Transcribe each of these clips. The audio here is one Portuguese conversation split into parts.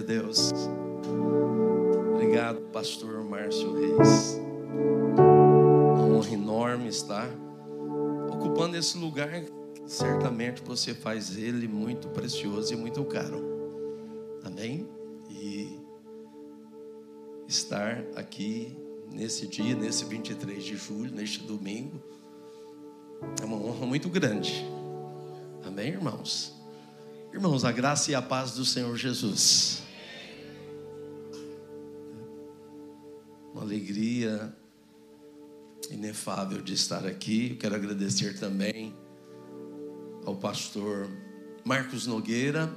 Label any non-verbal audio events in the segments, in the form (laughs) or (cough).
Glória a Deus. Obrigado, pastor Márcio Reis. Uma honra enorme estar ocupando esse lugar. Certamente você faz ele muito precioso e muito caro. Amém? E estar aqui nesse dia, nesse 23 de julho, neste domingo, é uma honra muito grande. Amém, irmãos? Irmãos, a graça e a paz do Senhor Jesus. Uma alegria inefável de estar aqui. Quero agradecer também ao pastor Marcos Nogueira,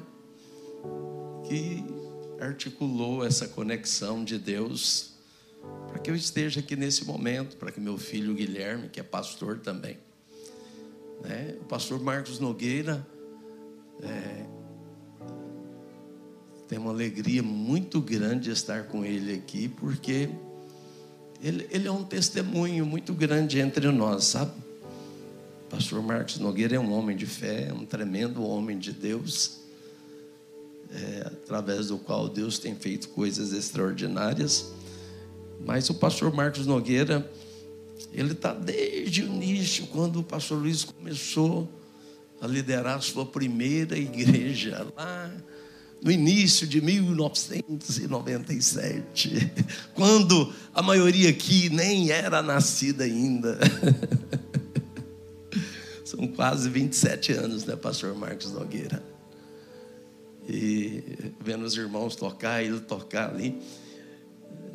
que articulou essa conexão de Deus para que eu esteja aqui nesse momento, para que meu filho Guilherme, que é pastor também, né? o pastor Marcos Nogueira é, tem uma alegria muito grande estar com ele aqui, porque ele, ele é um testemunho muito grande entre nós, sabe? Pastor Marcos Nogueira é um homem de fé, um tremendo homem de Deus, é, através do qual Deus tem feito coisas extraordinárias. Mas o pastor Marcos Nogueira, ele está desde o início, quando o pastor Luiz começou a liderar a sua primeira igreja lá no início de 1997, (laughs) quando a maioria aqui nem era nascida ainda. (laughs) São quase 27 anos, né, pastor Marcos Nogueira? E vendo os irmãos tocar, ele tocar ali.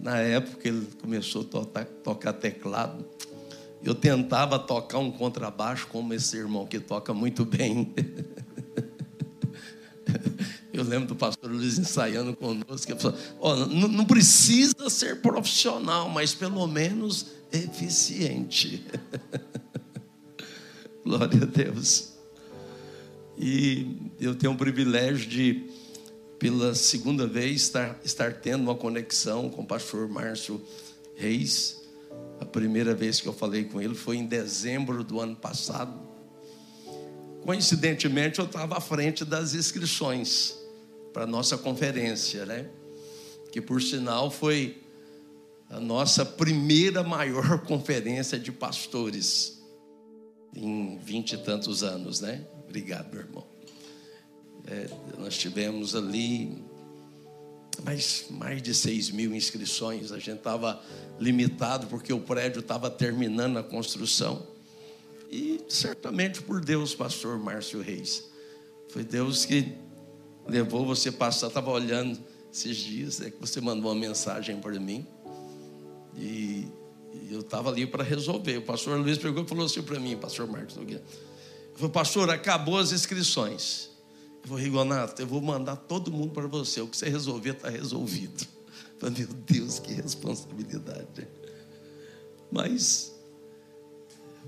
Na época ele começou a tocar, tocar teclado. Eu tentava tocar um contrabaixo como esse irmão que toca muito bem. (laughs) Eu lembro do pastor Luiz ensaiando conosco. Ele falou, oh, não, não precisa ser profissional, mas pelo menos eficiente. (laughs) Glória a Deus. E eu tenho o privilégio de, pela segunda vez, estar, estar tendo uma conexão com o pastor Márcio Reis a primeira vez que eu falei com ele foi em dezembro do ano passado. Coincidentemente, eu estava à frente das inscrições para a nossa conferência, né? Que por sinal foi a nossa primeira maior (laughs) conferência de pastores em vinte e tantos anos, né? Obrigado, meu irmão. É, nós tivemos ali mais, mais de 6 mil inscrições. A gente estava limitado porque o prédio estava terminando a construção. E certamente por Deus, pastor Márcio Reis. Foi Deus que levou você passar. Estava olhando esses dias, é que você mandou uma mensagem para mim. E, eu estava ali para resolver. O pastor Luiz pegou e falou assim para mim, pastor Marcos Nogueira. Falei, pastor, acabou as inscrições. Eu falei, Rigonato, eu vou mandar todo mundo para você. O que você resolver está resolvido. Eu falei, meu Deus, que responsabilidade. Mas,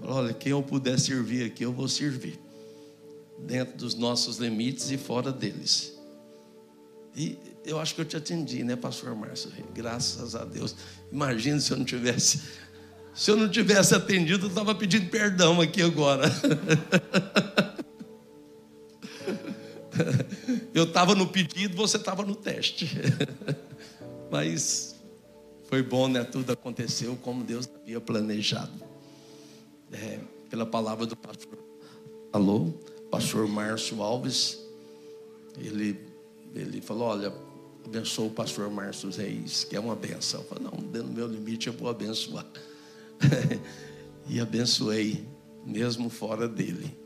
olha, quem eu puder servir aqui, eu vou servir. Dentro dos nossos limites e fora deles. E eu acho que eu te atendi, né, pastor Márcio? Graças a Deus. Imagina se eu não tivesse. Se eu não tivesse atendido, eu estava pedindo perdão aqui agora. (laughs) Eu estava no pedido, você estava no teste. Mas foi bom, né? Tudo aconteceu como Deus havia planejado. É, pela palavra do pastor. Alô? Pastor Márcio Alves. Ele, ele falou: Olha, abençoa o pastor Márcio Reis, que é uma benção. Eu falei: Não, dentro do meu limite eu vou abençoar. (laughs) e abençoei, mesmo fora dele.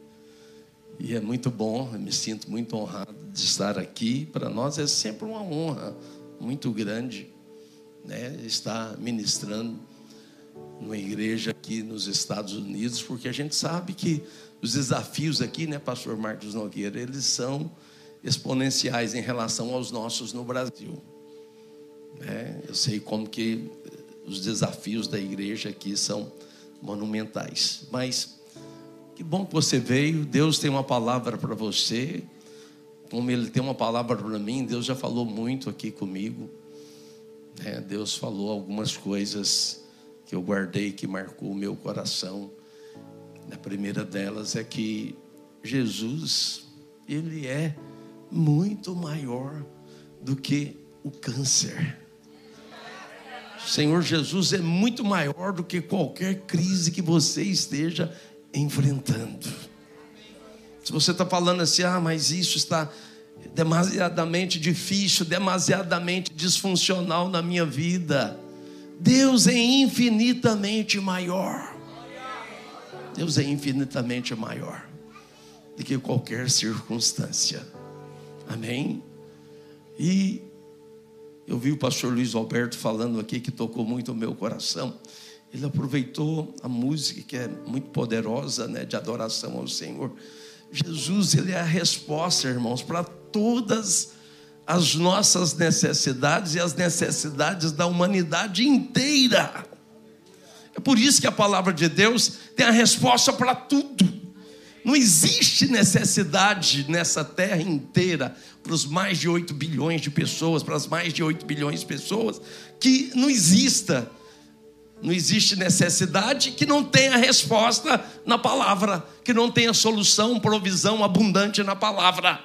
E é muito bom, me sinto muito honrado de estar aqui. Para nós é sempre uma honra muito grande né, estar ministrando numa igreja aqui nos Estados Unidos, porque a gente sabe que os desafios aqui, né, Pastor Marcos Nogueira, eles são exponenciais em relação aos nossos no Brasil. É, eu sei como que os desafios da igreja aqui são monumentais, mas que bom que você veio. Deus tem uma palavra para você. Como Ele tem uma palavra para mim, Deus já falou muito aqui comigo. É, Deus falou algumas coisas que eu guardei, que marcou o meu coração. A primeira delas é que Jesus, Ele é muito maior do que o câncer. O Senhor Jesus é muito maior do que qualquer crise que você esteja enfrentando. Se você está falando assim, ah, mas isso está demasiadamente difícil, demasiadamente disfuncional na minha vida. Deus é infinitamente maior. Deus é infinitamente maior do que qualquer circunstância. Amém? E eu vi o pastor Luiz Alberto falando aqui que tocou muito o meu coração. Ele aproveitou a música que é muito poderosa, né, de adoração ao Senhor. Jesus, ele é a resposta, irmãos, para todas as nossas necessidades e as necessidades da humanidade inteira. É por isso que a palavra de Deus tem a resposta para tudo. Não existe necessidade nessa terra inteira, para os mais de 8 bilhões de pessoas, para as mais de 8 bilhões de pessoas, que não exista. Não existe necessidade que não tenha resposta na palavra, que não tenha solução, provisão abundante na palavra.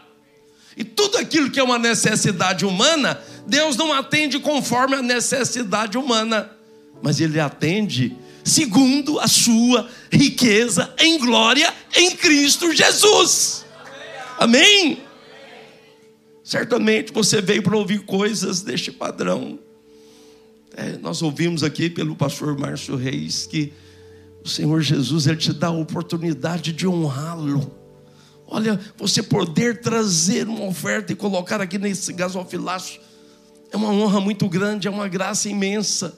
E tudo aquilo que é uma necessidade humana, Deus não atende conforme a necessidade humana, mas Ele atende segundo a sua riqueza em glória em Cristo Jesus. Amém? Certamente você veio para ouvir coisas deste padrão. É, nós ouvimos aqui pelo pastor Márcio Reis que o Senhor Jesus ele te dá a oportunidade de honrá-lo. Olha, você poder trazer uma oferta e colocar aqui nesse gasofilaço é uma honra muito grande, é uma graça imensa.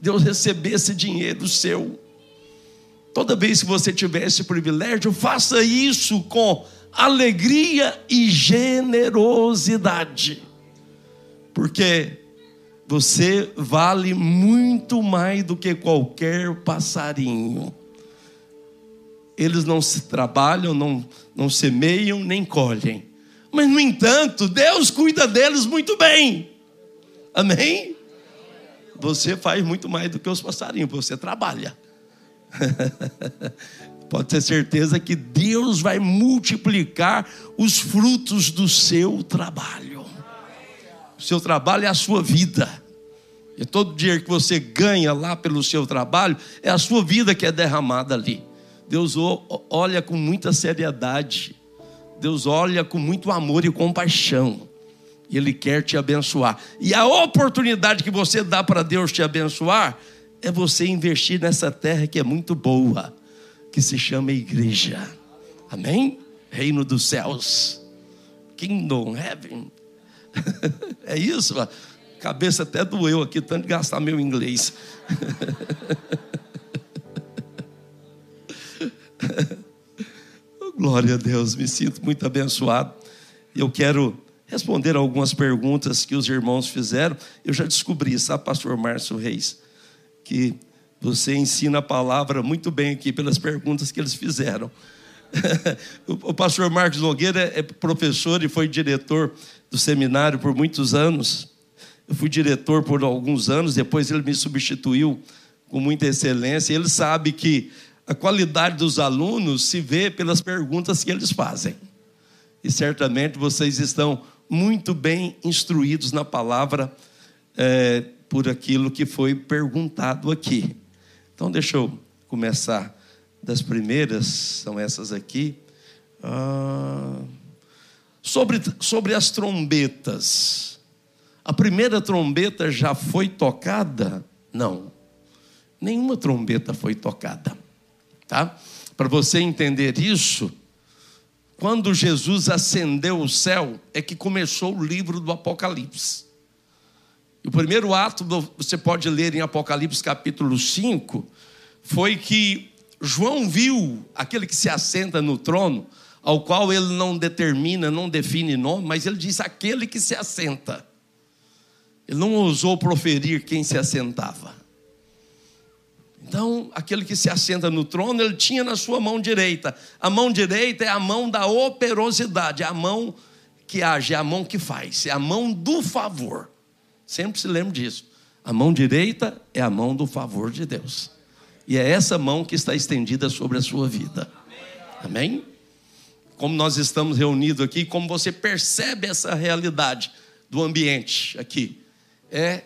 Deus receber esse dinheiro seu. Toda vez que você tiver esse privilégio, faça isso com alegria e generosidade, porque você vale muito mais do que qualquer passarinho. Eles não se trabalham, não, não semeiam, nem colhem. Mas, no entanto, Deus cuida deles muito bem. Amém? Você faz muito mais do que os passarinhos, você trabalha. (laughs) Pode ter certeza que Deus vai multiplicar os frutos do seu trabalho. O seu trabalho é a sua vida. E todo dia que você ganha lá pelo seu trabalho, é a sua vida que é derramada ali. Deus olha com muita seriedade. Deus olha com muito amor e compaixão. Ele quer te abençoar. E a oportunidade que você dá para Deus te abençoar é você investir nessa terra que é muito boa, que se chama igreja. Amém? Reino dos céus. Kingdom, heaven. (laughs) é isso, cabeça até doeu aqui, tanto de gastar meu inglês. (laughs) Glória a Deus, me sinto muito abençoado. Eu quero responder algumas perguntas que os irmãos fizeram. Eu já descobri, sabe, pastor Márcio Reis, que você ensina a palavra muito bem aqui pelas perguntas que eles fizeram. (laughs) o pastor Marcos Nogueira é professor e foi diretor do seminário por muitos anos. Eu fui diretor por alguns anos, depois ele me substituiu com muita excelência. Ele sabe que a qualidade dos alunos se vê pelas perguntas que eles fazem. E certamente vocês estão muito bem instruídos na palavra é, por aquilo que foi perguntado aqui. Então, deixa eu começar das primeiras, são essas aqui. Ah, sobre, sobre as trombetas. A primeira trombeta já foi tocada? Não. Nenhuma trombeta foi tocada. Tá? Para você entender isso, quando Jesus ascendeu o céu, é que começou o livro do Apocalipse. O primeiro ato, você pode ler em Apocalipse capítulo 5, foi que João viu aquele que se assenta no trono, ao qual ele não determina, não define nome, mas ele diz aquele que se assenta. Ele não ousou proferir quem se assentava. Então, aquele que se assenta no trono, ele tinha na sua mão direita. A mão direita é a mão da operosidade, é a mão que age, é a mão que faz, é a mão do favor. Sempre se lembre disso. A mão direita é a mão do favor de Deus. E é essa mão que está estendida sobre a sua vida. Amém? Como nós estamos reunidos aqui, como você percebe essa realidade do ambiente aqui. é,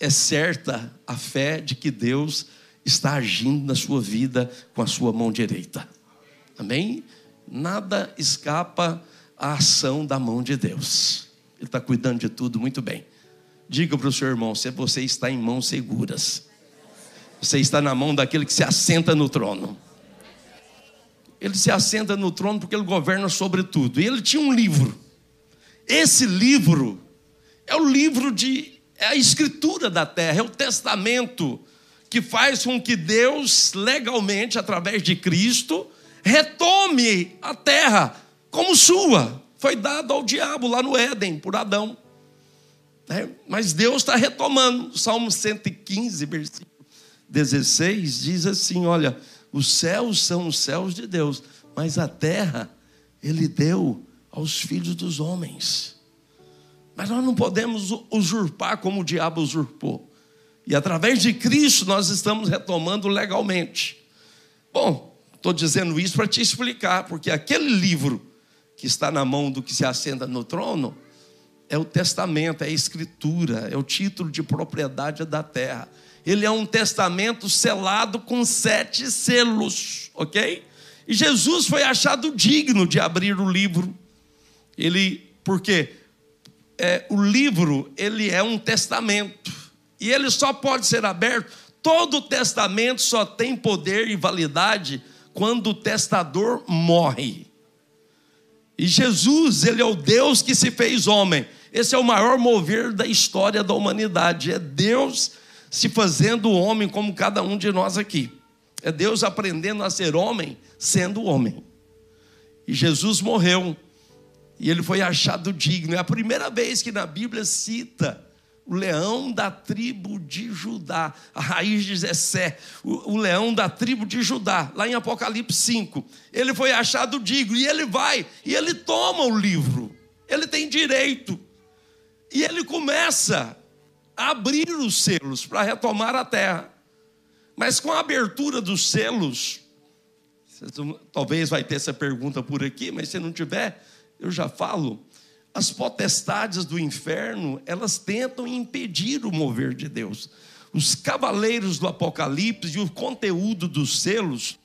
é certa a fé de que Deus está agindo na sua vida com a sua mão direita. Amém? Nada escapa à ação da mão de Deus. Ele está cuidando de tudo muito bem. Diga para o seu irmão: se você está em mãos seguras, você está na mão daquele que se assenta no trono. Ele se assenta no trono porque ele governa sobre tudo. E ele tinha um livro. Esse livro é o livro de. é a escritura da terra, é o testamento que faz com que Deus, legalmente, através de Cristo, retome a terra como sua. Foi dado ao diabo lá no Éden, por Adão. É, mas Deus está retomando. Salmo 115, versículo 16, diz assim: Olha, os céus são os céus de Deus, mas a terra Ele deu aos filhos dos homens. Mas nós não podemos usurpar como o diabo usurpou. E através de Cristo nós estamos retomando legalmente. Bom, estou dizendo isso para te explicar, porque aquele livro que está na mão do que se assenta no trono é o testamento, é a escritura, é o título de propriedade da terra. Ele é um testamento selado com sete selos, ok? E Jesus foi achado digno de abrir o livro. Ele, porque é, o livro ele é um testamento e ele só pode ser aberto. Todo testamento só tem poder e validade quando o testador morre. E Jesus, ele é o Deus que se fez homem. Esse é o maior mover da história da humanidade. É Deus se fazendo homem como cada um de nós aqui. É Deus aprendendo a ser homem sendo homem. E Jesus morreu. E ele foi achado digno. É a primeira vez que na Bíblia cita o leão da tribo de Judá, a raiz de Zessé, o, o, leão da tribo de Judá, lá em Apocalipse 5. Ele foi achado digno e ele vai e ele toma o livro, ele tem direito. E ele começa a abrir os selos para retomar a terra. Mas com a abertura dos selos, talvez vai ter essa pergunta por aqui, mas se não tiver, eu já falo as potestades do inferno, elas tentam impedir o mover de Deus. Os cavaleiros do Apocalipse e o conteúdo dos selos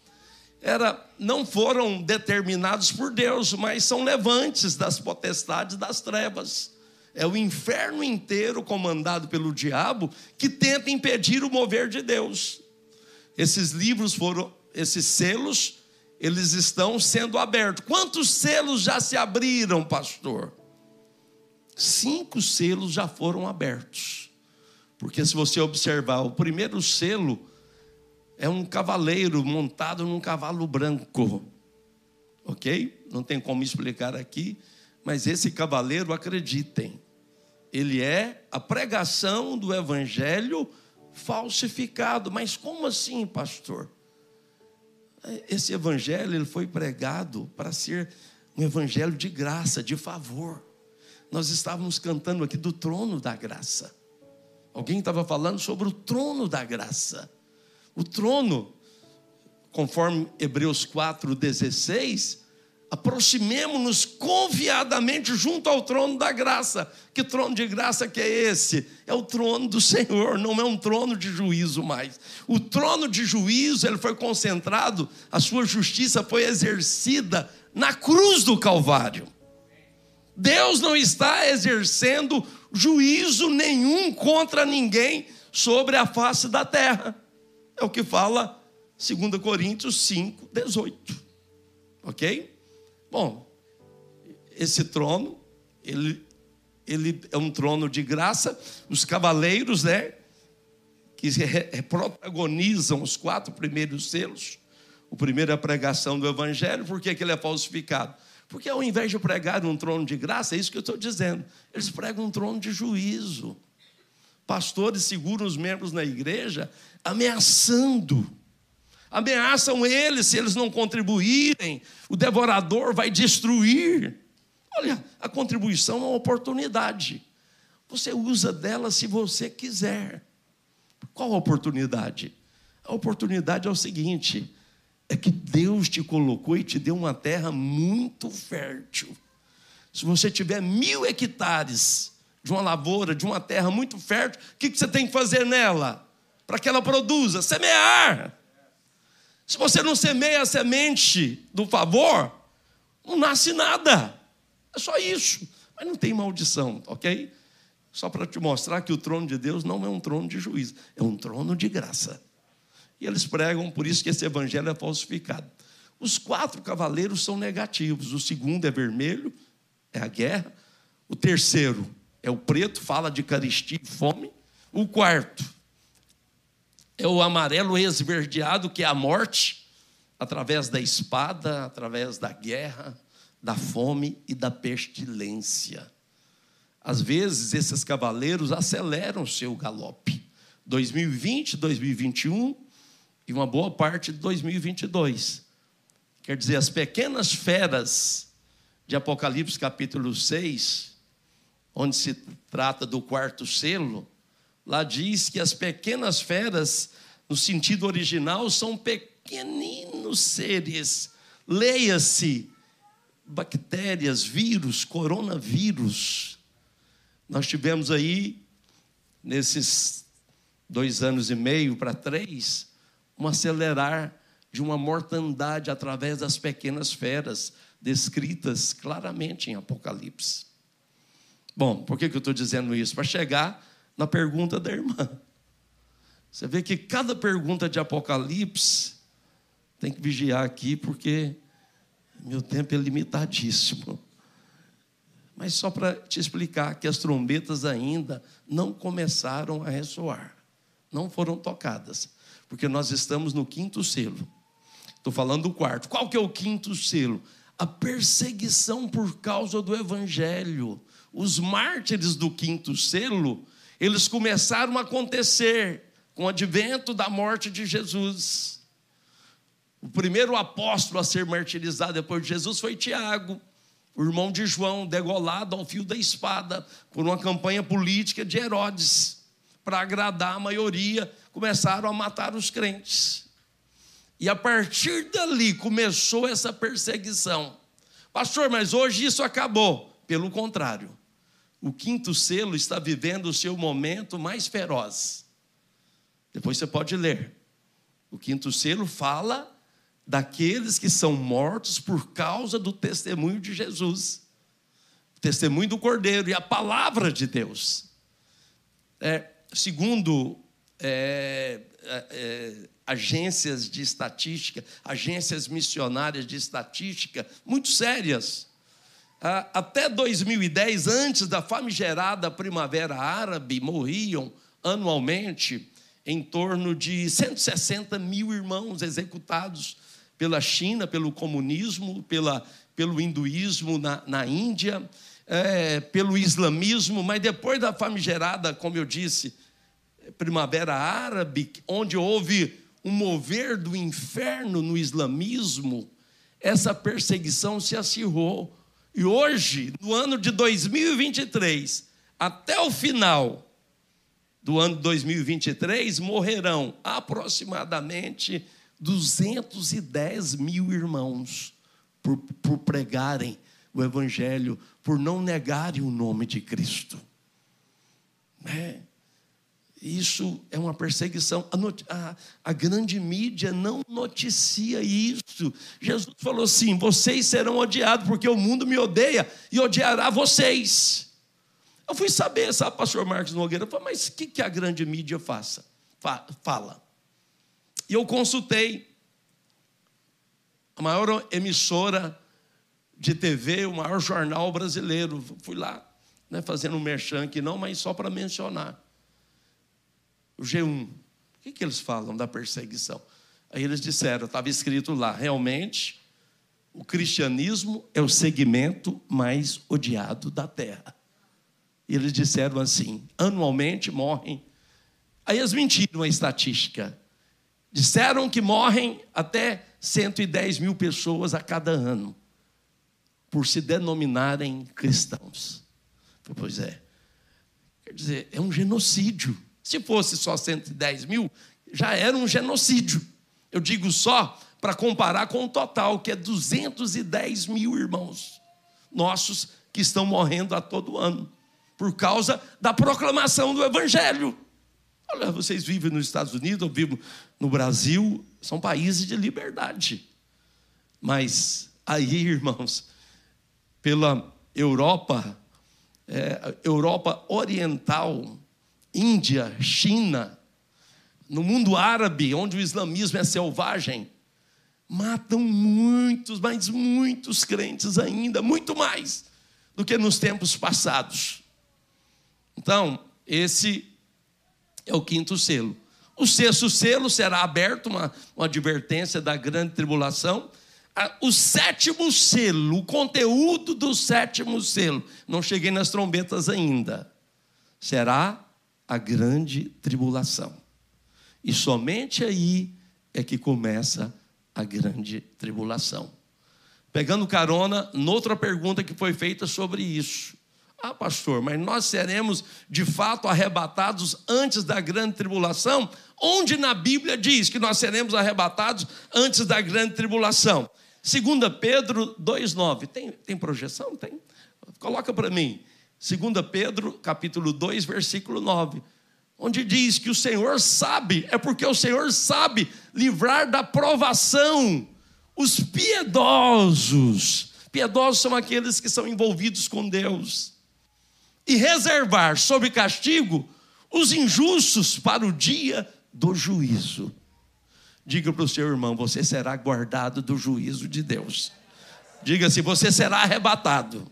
era, não foram determinados por Deus, mas são levantes das potestades das trevas. É o inferno inteiro comandado pelo diabo que tenta impedir o mover de Deus. Esses livros foram, esses selos, eles estão sendo abertos. Quantos selos já se abriram, pastor? Cinco selos já foram abertos. Porque se você observar, o primeiro selo é um cavaleiro montado num cavalo branco. Ok? Não tem como explicar aqui, mas esse cavaleiro, acreditem, ele é a pregação do evangelho falsificado. Mas como assim, pastor? Esse evangelho ele foi pregado para ser um evangelho de graça, de favor nós estávamos cantando aqui do trono da graça. Alguém estava falando sobre o trono da graça. O trono, conforme Hebreus 4,16, aproximemos-nos confiadamente junto ao trono da graça. Que trono de graça que é esse? É o trono do Senhor, não é um trono de juízo mais. O trono de juízo, ele foi concentrado, a sua justiça foi exercida na cruz do Calvário. Deus não está exercendo juízo nenhum contra ninguém sobre a face da terra. É o que fala 2 Coríntios 5, 18. Ok? Bom, esse trono, ele, ele é um trono de graça. Os cavaleiros, né? Que protagonizam os quatro primeiros selos. O primeiro é a pregação do evangelho, por que ele é falsificado? Porque ao invés de pregar um trono de graça, é isso que eu estou dizendo, eles pregam um trono de juízo. Pastores seguram os membros na igreja ameaçando. Ameaçam eles, se eles não contribuírem, o devorador vai destruir. Olha, a contribuição é uma oportunidade. Você usa dela se você quiser. Qual a oportunidade? A oportunidade é o seguinte: é que Deus te colocou e te deu uma terra muito fértil. Se você tiver mil hectares de uma lavoura, de uma terra muito fértil, o que você tem que fazer nela? Para que ela produza? Semear. Se você não semeia a semente do favor, não nasce nada. É só isso. Mas não tem maldição, ok? Só para te mostrar que o trono de Deus não é um trono de juízo, é um trono de graça. E eles pregam por isso que esse evangelho é falsificado. Os quatro cavaleiros são negativos. O segundo é vermelho, é a guerra. O terceiro é o preto, fala de caristia e fome. O quarto é o amarelo esverdeado, que é a morte, através da espada, através da guerra, da fome e da pestilência. Às vezes, esses cavaleiros aceleram o seu galope. 2020, 2021 e uma boa parte de 2022. Quer dizer, as pequenas feras de Apocalipse capítulo 6, onde se trata do quarto selo, lá diz que as pequenas feras, no sentido original, são pequeninos seres. Leia-se bactérias, vírus, coronavírus. Nós tivemos aí, nesses dois anos e meio para três, um acelerar de uma mortandade através das pequenas feras descritas claramente em Apocalipse. Bom, por que, eu estou dizendo isso? Para chegar na pergunta da irmã. Você vê que cada pergunta de Apocalipse tem que vigiar aqui, porque meu tempo é limitadíssimo. Mas só para te explicar que as trombetas ainda não começaram a ressoar, não foram tocadas porque nós estamos no quinto selo. Estou falando do quarto. Qual que é o quinto selo? A perseguição por causa do evangelho. Os mártires do quinto selo, eles começaram a acontecer com o advento da morte de Jesus. O primeiro apóstolo a ser martirizado depois de Jesus foi Tiago, o irmão de João, degolado ao fio da espada por uma campanha política de Herodes, para agradar a maioria começaram a matar os crentes. E a partir dali começou essa perseguição. Pastor, mas hoje isso acabou. Pelo contrário, o quinto selo está vivendo o seu momento mais feroz. Depois você pode ler. O quinto selo fala daqueles que são mortos por causa do testemunho de Jesus, o testemunho do Cordeiro e a palavra de Deus. É, segundo é, é, é, agências de estatística, agências missionárias de estatística, muito sérias. Até 2010, antes da famigerada Primavera Árabe, morriam anualmente em torno de 160 mil irmãos executados pela China, pelo comunismo, pela, pelo hinduísmo na, na Índia, é, pelo islamismo, mas depois da famigerada, como eu disse, Primavera Árabe, onde houve um mover do inferno no islamismo, essa perseguição se acirrou. E hoje, no ano de 2023, até o final do ano 2023, morrerão aproximadamente 210 mil irmãos por, por pregarem o Evangelho, por não negarem o nome de Cristo. É. Isso é uma perseguição. A, a, a, grande mídia não noticia isso. Jesus falou assim: vocês serão odiados, porque o mundo me odeia e odiará vocês. Eu fui saber, sabe, pastor Marcos Nogueira? Eu falei, mas o que, que a grande mídia faça? fala. E eu consultei a maior emissora de TV, o maior jornal brasileiro. Fui lá, né, fazendo um merchan aqui, não, mas só para mencionar o G1. O que, que eles falam da perseguição? Aí eles disseram, estava escrito lá, realmente, o cristianismo é o segmento mais odiado da terra. E eles disseram assim: anualmente morrem. Aí eles mentiram a estatística. Disseram que morrem até 110 mil pessoas a cada ano, por se denominarem cristãos. Pois é. Quer dizer, é um genocídio. Se fosse só 110 mil, já era um genocídio. Eu digo só para comparar com o total, que é 210 mil irmãos nossos que estão morrendo a todo ano por causa da proclamação do Evangelho. Olha, vocês vivem nos Estados Unidos, eu vivo no Brasil, são países de liberdade. Mas aí, irmãos, pela Europa, é, Europa Oriental, Índia, China, no mundo árabe, onde o islamismo é selvagem, matam muitos, mas muitos crentes ainda, muito mais do que nos tempos passados. Então, esse é o quinto selo. O sexto selo será aberto, uma, uma advertência da grande tribulação. O sétimo selo, o conteúdo do sétimo selo, não cheguei nas trombetas ainda, será a grande tribulação. E somente aí é que começa a grande tribulação. Pegando carona noutra pergunta que foi feita sobre isso. Ah, pastor, mas nós seremos de fato arrebatados antes da grande tribulação? Onde na Bíblia diz que nós seremos arrebatados antes da grande tribulação? 2 Pedro 2,9. Tem, tem projeção? Tem. Coloca para mim. 2 Pedro, capítulo 2, versículo 9. Onde diz que o Senhor sabe, é porque o Senhor sabe livrar da provação os piedosos. Piedosos são aqueles que são envolvidos com Deus e reservar sob castigo os injustos para o dia do juízo. Diga para o seu irmão: você será guardado do juízo de Deus. Diga se você será arrebatado.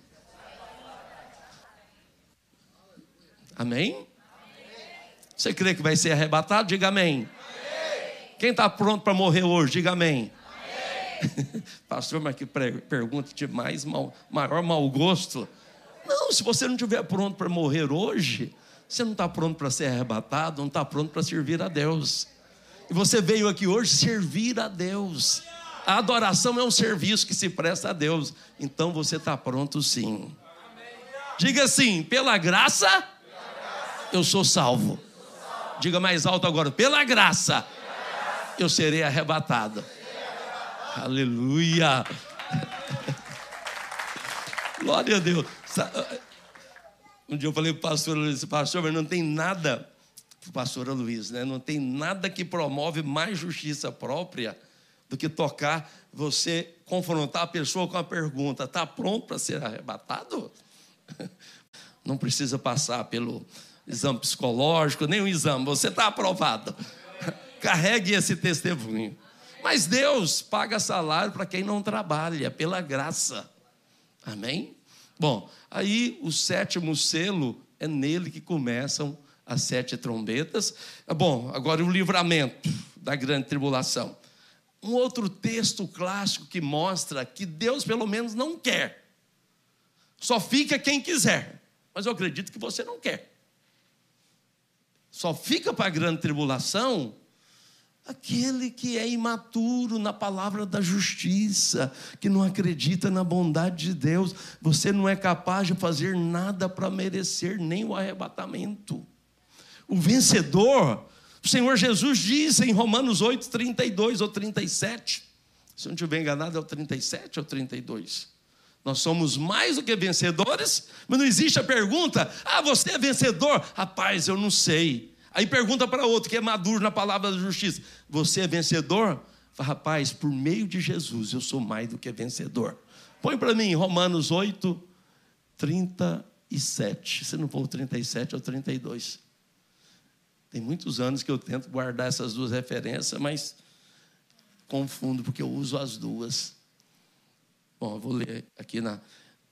Amém? Você crê que vai ser arrebatado? Diga amém. amém. Quem está pronto para morrer hoje? Diga amém. amém. (laughs) Pastor, mas que pergunta de mais mal, maior mau gosto. Não, se você não estiver pronto para morrer hoje, você não está pronto para ser arrebatado, não está pronto para servir a Deus. E você veio aqui hoje servir a Deus. A adoração é um serviço que se presta a Deus. Então você está pronto sim. Diga assim: pela graça, eu sou salvo. Diga mais alto agora: pela graça, eu serei arrebatado. Aleluia. Glória a Deus. Um dia eu falei para o pastor Luiz, pastor, mas não tem nada, pastor Luiz, né? Não tem nada que promove mais justiça própria do que tocar você confrontar a pessoa com a pergunta: está pronto para ser arrebatado? (laughs) Não precisa passar pelo exame psicológico, nem um exame, você está aprovado. (laughs) Carregue esse testemunho. Mas Deus paga salário para quem não trabalha, pela graça. Amém? Bom, aí o sétimo selo é nele que começam as sete trombetas. Bom, agora o livramento da grande tribulação. Um outro texto clássico que mostra que Deus, pelo menos, não quer. Só fica quem quiser. Mas eu acredito que você não quer. Só fica para a grande tribulação Aquele que é imaturo na palavra da justiça, que não acredita na bondade de Deus, você não é capaz de fazer nada para merecer nem o arrebatamento. O vencedor, o Senhor Jesus diz em Romanos 8, 32 ou 37, se não estiver enganado, é o 37 ou 32. Nós somos mais do que vencedores, mas não existe a pergunta: ah, você é vencedor? Rapaz, eu não sei. Aí pergunta para outro que é maduro na palavra da justiça: Você é vencedor? Fala, rapaz, por meio de Jesus eu sou mais do que vencedor. Põe para mim Romanos 8, 37. Se não for o 37, é o 32. Tem muitos anos que eu tento guardar essas duas referências, mas confundo porque eu uso as duas. Bom, eu vou ler aqui na,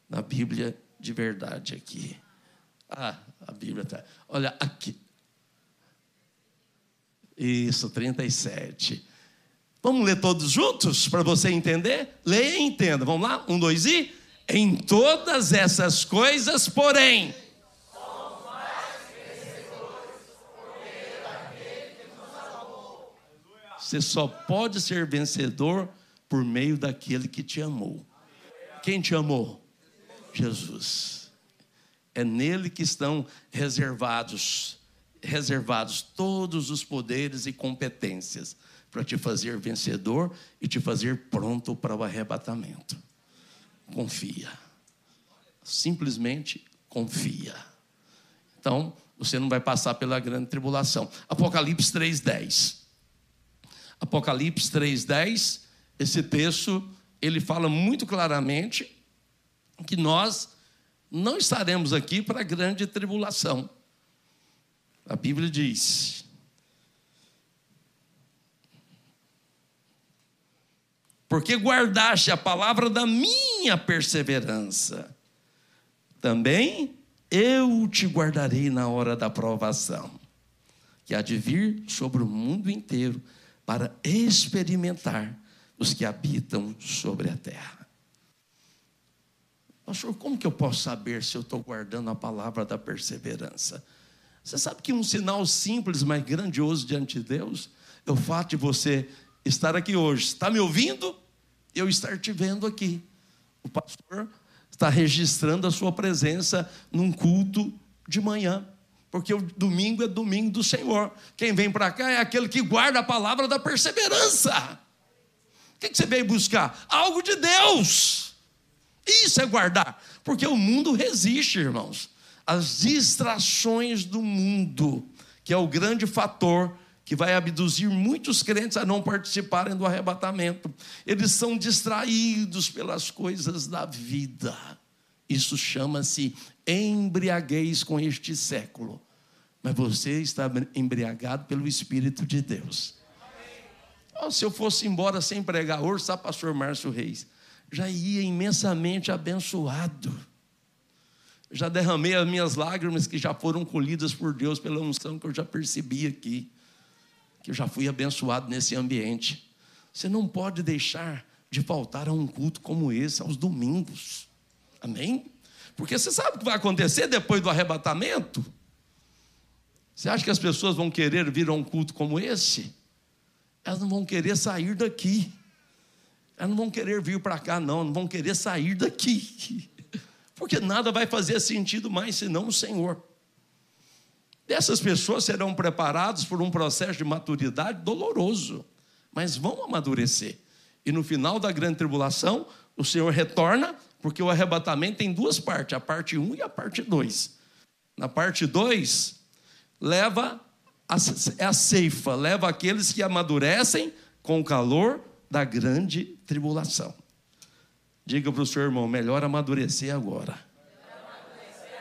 na Bíblia de verdade aqui. Ah, a Bíblia está. Olha, aqui. Isso, 37. Vamos ler todos juntos para você entender? Leia e entenda. Vamos lá? Um, dois e. Em todas essas coisas, porém. Você só pode ser vencedor por meio daquele que te amou. Quem te amou? Jesus. É nele que estão reservados reservados todos os poderes e competências para te fazer vencedor e te fazer pronto para o arrebatamento. Confia. Simplesmente confia. Então, você não vai passar pela grande tribulação. Apocalipse 3:10. Apocalipse 3:10, esse texto, ele fala muito claramente que nós não estaremos aqui para a grande tribulação. A Bíblia diz: Porque guardaste a palavra da minha perseverança, também eu te guardarei na hora da provação, que há de vir sobre o mundo inteiro para experimentar os que habitam sobre a terra. Pastor, como que eu posso saber se eu estou guardando a palavra da perseverança? Você sabe que um sinal simples, mas grandioso diante de Deus, é o fato de você estar aqui hoje. Está me ouvindo? Eu estar te vendo aqui. O pastor está registrando a sua presença num culto de manhã. Porque o domingo é domingo do Senhor. Quem vem para cá é aquele que guarda a palavra da perseverança. O que você veio buscar? Algo de Deus. Isso é guardar. Porque o mundo resiste, irmãos. As distrações do mundo, que é o grande fator que vai abduzir muitos crentes a não participarem do arrebatamento. Eles são distraídos pelas coisas da vida. Isso chama-se embriaguez com este século. Mas você está embriagado pelo Espírito de Deus. Oh, se eu fosse embora sem pregar hoje, pastor Márcio Reis? Já ia imensamente abençoado. Já derramei as minhas lágrimas que já foram colhidas por Deus pela unção que eu já percebi aqui que eu já fui abençoado nesse ambiente. Você não pode deixar de faltar a um culto como esse aos domingos. Amém? Porque você sabe o que vai acontecer depois do arrebatamento? Você acha que as pessoas vão querer vir a um culto como esse? Elas não vão querer sair daqui. Elas não vão querer vir para cá, não, não vão querer sair daqui. (laughs) Porque nada vai fazer sentido mais senão o Senhor. Essas pessoas serão preparadas por um processo de maturidade doloroso, mas vão amadurecer. E no final da grande tribulação, o Senhor retorna, porque o arrebatamento tem duas partes, a parte 1 e a parte 2. Na parte 2, leva a, é a ceifa, leva aqueles que amadurecem com o calor da grande tribulação. Diga para o seu irmão, melhor amadurecer agora. Melhor amadurecer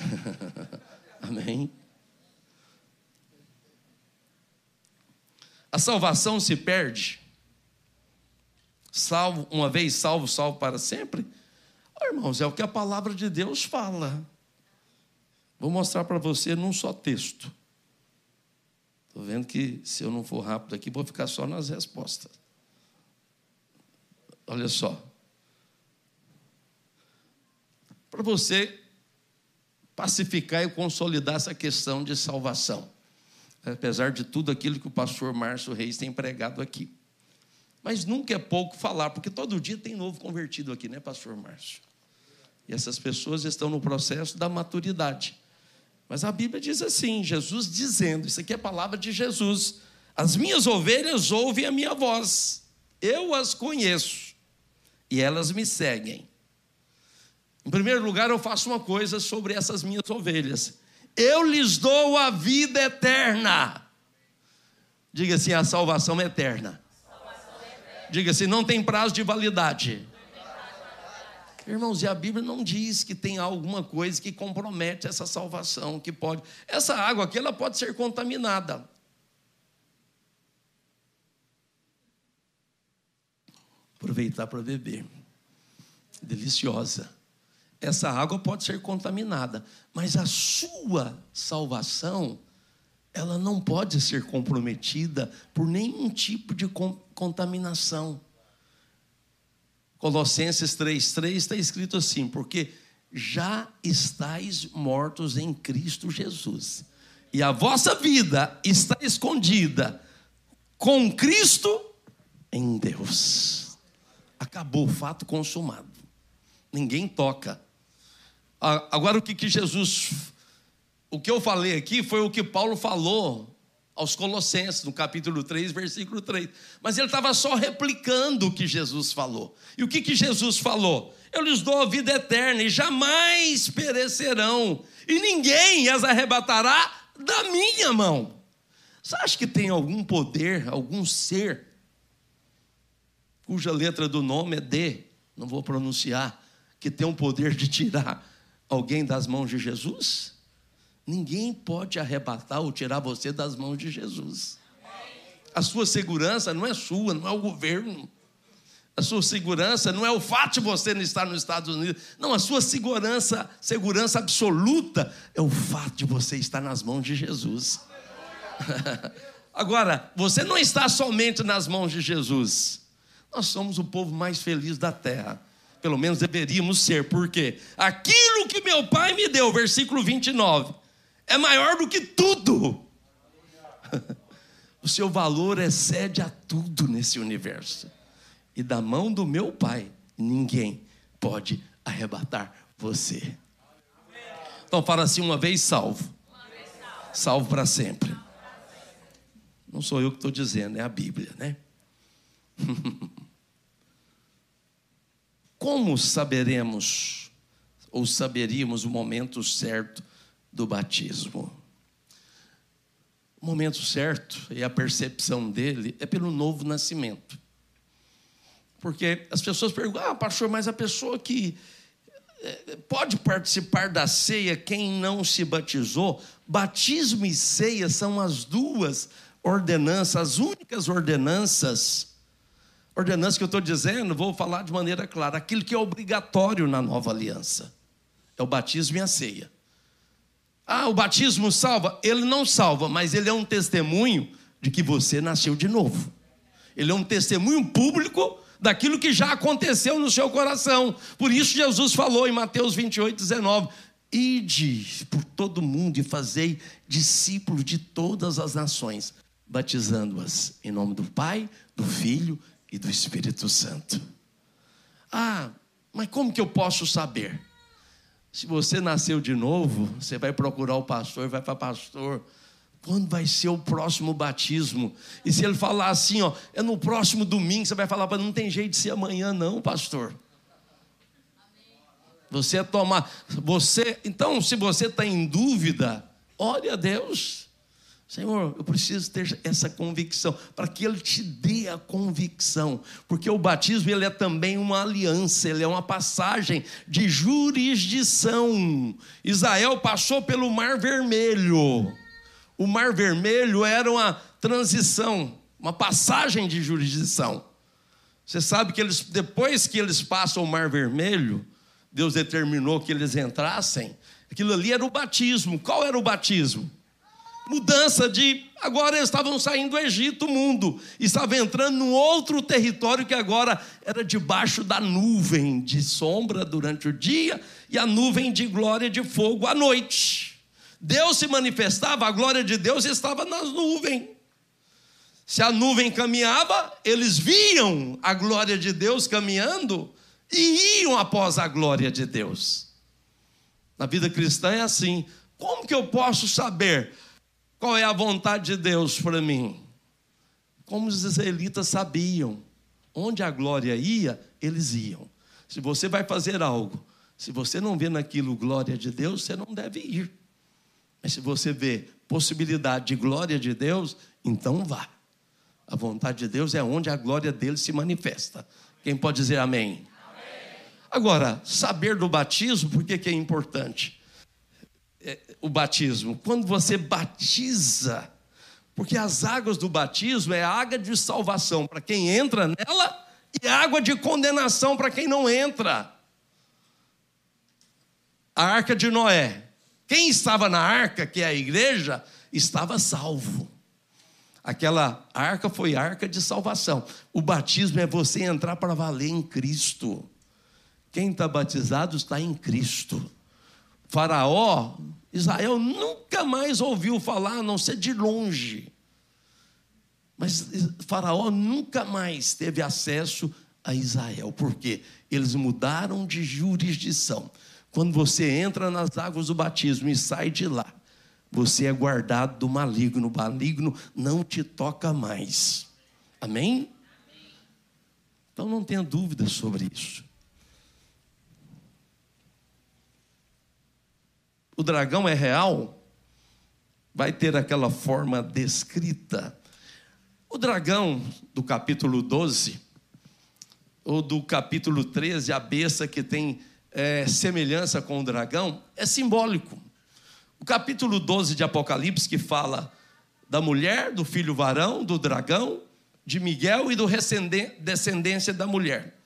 agora. Amém. A salvação se perde. Salvo, uma vez salvo, salvo para sempre. Oh, irmãos, é o que a palavra de Deus fala. Vou mostrar para você num só texto. Estou vendo que se eu não for rápido aqui, vou ficar só nas respostas. Olha só. Para você pacificar e consolidar essa questão de salvação. Apesar de tudo aquilo que o pastor Márcio Reis tem pregado aqui. Mas nunca é pouco falar, porque todo dia tem novo convertido aqui, né, pastor Márcio? E essas pessoas estão no processo da maturidade. Mas a Bíblia diz assim: Jesus dizendo, isso aqui é a palavra de Jesus: As minhas ovelhas ouvem a minha voz, eu as conheço, e elas me seguem. Em primeiro lugar, eu faço uma coisa sobre essas minhas ovelhas. Eu lhes dou a vida eterna. Diga assim: a salvação é eterna. Diga assim: não tem prazo de validade. Irmãos, e a Bíblia não diz que tem alguma coisa que compromete essa salvação, que pode. Essa água aqui ela pode ser contaminada. Aproveitar para beber. Deliciosa essa água pode ser contaminada, mas a sua salvação, ela não pode ser comprometida por nenhum tipo de contaminação. Colossenses 3,3 está escrito assim: porque já estáis mortos em Cristo Jesus, e a vossa vida está escondida com Cristo em Deus. Acabou o fato consumado. Ninguém toca Agora, o que, que Jesus. O que eu falei aqui foi o que Paulo falou aos Colossenses, no capítulo 3, versículo 3. Mas ele estava só replicando o que Jesus falou. E o que, que Jesus falou? Eu lhes dou a vida eterna e jamais perecerão, e ninguém as arrebatará da minha mão. Você acha que tem algum poder, algum ser, cuja letra do nome é D, não vou pronunciar, que tem o poder de tirar alguém das mãos de Jesus? Ninguém pode arrebatar ou tirar você das mãos de Jesus. A sua segurança não é sua, não é o governo. A sua segurança não é o fato de você não estar nos Estados Unidos. Não, a sua segurança, segurança absoluta é o fato de você estar nas mãos de Jesus. (laughs) Agora, você não está somente nas mãos de Jesus. Nós somos o povo mais feliz da terra. Pelo menos deveríamos ser, porque aquilo que meu pai me deu, versículo 29, é maior do que tudo. (laughs) O seu valor excede a tudo nesse universo. E da mão do meu Pai, ninguém pode arrebatar você. Então fala assim uma vez salvo. Salvo para sempre. Não sou eu que estou dizendo, é a Bíblia, né? (laughs) Como saberemos, ou saberíamos o momento certo do batismo. O momento certo e a percepção dele é pelo novo nascimento. Porque as pessoas perguntam, ah, pastor, mas a pessoa que eh, pode participar da ceia quem não se batizou? Batismo e ceia são as duas ordenanças, as únicas ordenanças. Ordenança que eu estou dizendo, vou falar de maneira clara, aquilo que é obrigatório na nova aliança é o batismo e a ceia. Ah, o batismo salva? Ele não salva, mas ele é um testemunho de que você nasceu de novo. Ele é um testemunho público daquilo que já aconteceu no seu coração. Por isso Jesus falou em Mateus 28, 19: Ide por todo mundo e fazei discípulos de todas as nações, batizando-as em nome do Pai, do Filho e do Espírito Santo. Ah, mas como que eu posso saber? Se você nasceu de novo, você vai procurar o pastor, vai para pastor. Quando vai ser o próximo batismo? E se ele falar assim, ó, é no próximo domingo, você vai falar para não tem jeito de ser amanhã, não, pastor. Você é tomar, você, então, se você está em dúvida, ore a Deus. Senhor, eu preciso ter essa convicção, para que Ele te dê a convicção, porque o batismo ele é também uma aliança, ele é uma passagem de jurisdição. Israel passou pelo Mar Vermelho. O Mar Vermelho era uma transição, uma passagem de jurisdição. Você sabe que eles, depois que eles passam o Mar Vermelho, Deus determinou que eles entrassem. Aquilo ali era o batismo. Qual era o batismo? Mudança de. Agora eles estavam saindo do Egito, mundo, e estavam entrando num outro território que agora era debaixo da nuvem de sombra durante o dia e a nuvem de glória de fogo à noite. Deus se manifestava, a glória de Deus estava nas nuvens. Se a nuvem caminhava, eles viam a glória de Deus caminhando e iam após a glória de Deus. Na vida cristã é assim. Como que eu posso saber qual é a vontade de Deus para mim? Como os israelitas sabiam, onde a glória ia, eles iam. Se você vai fazer algo, se você não vê naquilo glória de Deus, você não deve ir. Mas se você vê possibilidade de glória de Deus, então vá. A vontade de Deus é onde a glória dele se manifesta. Quem pode dizer amém? amém. Agora, saber do batismo, por que, é importante? É, o batismo? Quando você batiza, porque as águas do batismo é água de salvação para quem entra nela e água de condenação para quem não entra. A arca de Noé. Quem estava na arca, que é a igreja, estava salvo. Aquela arca foi arca de salvação. O batismo é você entrar para valer em Cristo. Quem está batizado está em Cristo. Faraó, Israel nunca mais ouviu falar, a não ser de longe. Mas Faraó nunca mais teve acesso a Israel, porque eles mudaram de jurisdição. Quando você entra nas águas do batismo e sai de lá, você é guardado do maligno. O maligno não te toca mais. Amém? Então não tenha dúvida sobre isso. O dragão é real? Vai ter aquela forma descrita. O dragão do capítulo 12, ou do capítulo 13, a besta que tem é, semelhança com o dragão, é simbólico. O capítulo 12 de Apocalipse, que fala da mulher, do filho varão, do dragão, de Miguel e do descendência da mulher.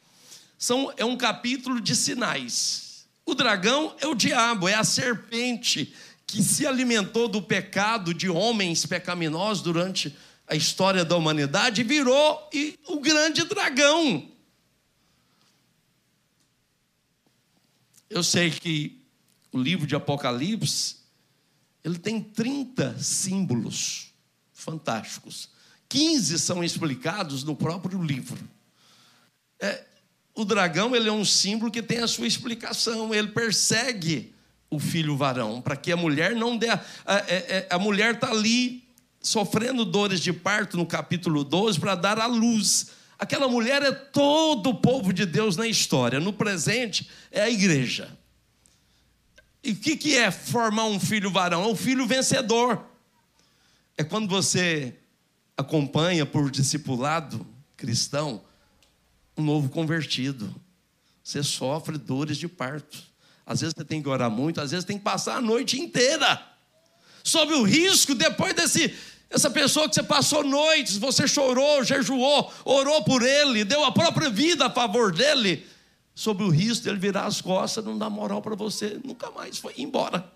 São, é um capítulo de sinais. O dragão é o diabo, é a serpente que se alimentou do pecado de homens pecaminosos durante a história da humanidade e virou o grande dragão. Eu sei que o livro de Apocalipse ele tem 30 símbolos fantásticos. 15 são explicados no próprio livro. É, o dragão ele é um símbolo que tem a sua explicação. Ele persegue o filho varão para que a mulher não dê. A, a, é, é, a mulher está ali sofrendo dores de parto no capítulo 12 para dar a luz. Aquela mulher é todo o povo de Deus na história. No presente é a igreja. E o que, que é formar um filho varão? É um filho vencedor. É quando você acompanha por discipulado cristão um novo convertido. Você sofre dores de parto. Às vezes você tem que orar muito, às vezes tem que passar a noite inteira. Sob o risco, depois desse, essa pessoa que você passou noites, você chorou, jejuou, orou por ele, deu a própria vida a favor dele, sob o risco dele virar as costas, não dar moral para você, nunca mais foi embora.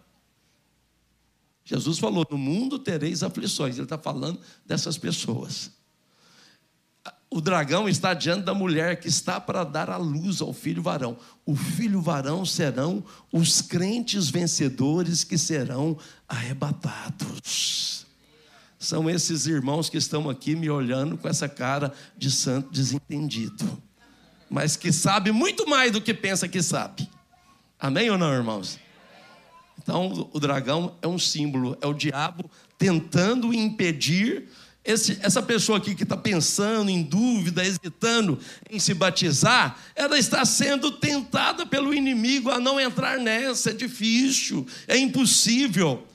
Jesus falou: No mundo tereis aflições. Ele está falando dessas pessoas. O dragão está diante da mulher que está para dar a luz ao filho varão. O filho varão serão os crentes vencedores que serão arrebatados. São esses irmãos que estão aqui me olhando com essa cara de santo desentendido, mas que sabe muito mais do que pensa que sabe. Amém ou não, irmãos? Então, o dragão é um símbolo, é o diabo tentando impedir esse, essa pessoa aqui que está pensando em dúvida, hesitando em se batizar, ela está sendo tentada pelo inimigo a não entrar nessa. É difícil, é impossível.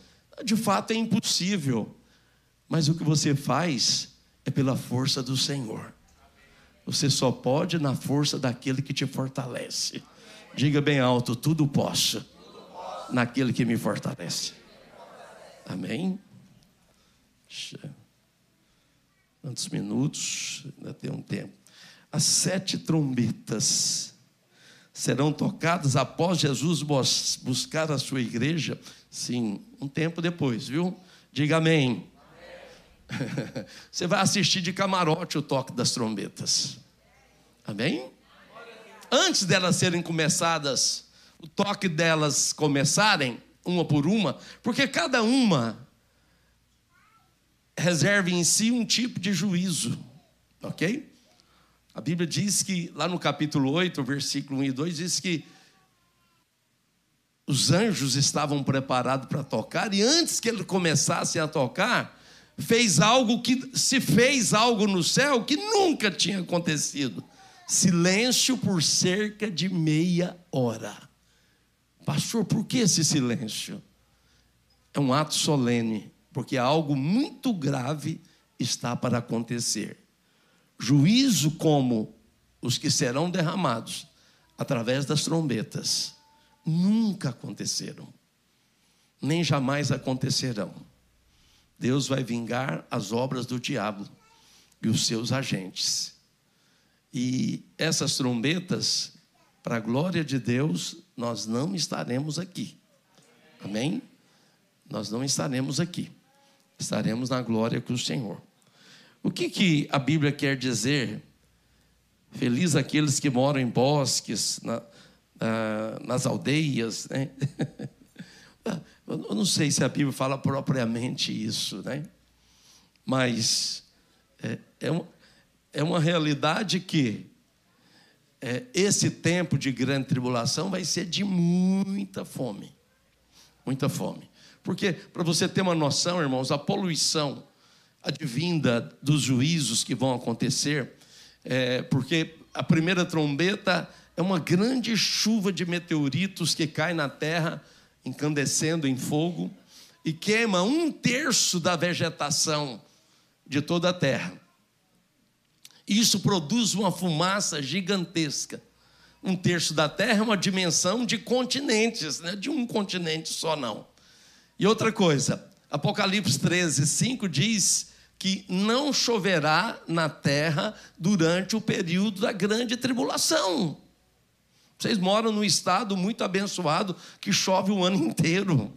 De fato, é impossível. Mas o que você faz é pela força do Senhor. Você só pode na força daquele que te fortalece. Diga bem alto: tudo posso naquele que me fortalece. Amém? Quantos minutos? Ainda tem um tempo. As sete trombetas serão tocadas após Jesus buscar a sua igreja? Sim, um tempo depois, viu? Diga amém. amém. (laughs) Você vai assistir de camarote o toque das trombetas. Amém? Antes delas serem começadas o toque delas começarem, uma por uma, porque cada uma reserva em si um tipo de juízo, ok? A Bíblia diz que, lá no capítulo 8, versículo 1 e 2, diz que os anjos estavam preparados para tocar, e antes que eles começassem a tocar, fez algo que se fez algo no céu que nunca tinha acontecido. Silêncio por cerca de meia hora. Pastor, por que esse silêncio? É um ato solene, porque algo muito grave está para acontecer. Juízo como os que serão derramados através das trombetas nunca aconteceram, nem jamais acontecerão. Deus vai vingar as obras do diabo e os seus agentes. E essas trombetas, para a glória de Deus, nós não estaremos aqui. Amém? Nós não estaremos aqui. Estaremos na glória com o Senhor. O que, que a Bíblia quer dizer? Feliz aqueles que moram em bosques, na, na, nas aldeias, né? (laughs) Eu não sei se a Bíblia fala propriamente isso, né? Mas é, é, um, é uma realidade que é, esse tempo de grande tribulação vai ser de muita fome. Muita fome. Porque, para você ter uma noção, irmãos, a poluição advinda dos juízos que vão acontecer, é, porque a primeira trombeta é uma grande chuva de meteoritos que cai na terra, incandescendo em fogo, e queima um terço da vegetação de toda a terra. Isso produz uma fumaça gigantesca. Um terço da terra é uma dimensão de continentes, né? de um continente só não. E outra coisa, Apocalipse 13, 5 diz que não choverá na terra durante o período da grande tribulação. Vocês moram num estado muito abençoado que chove o ano inteiro.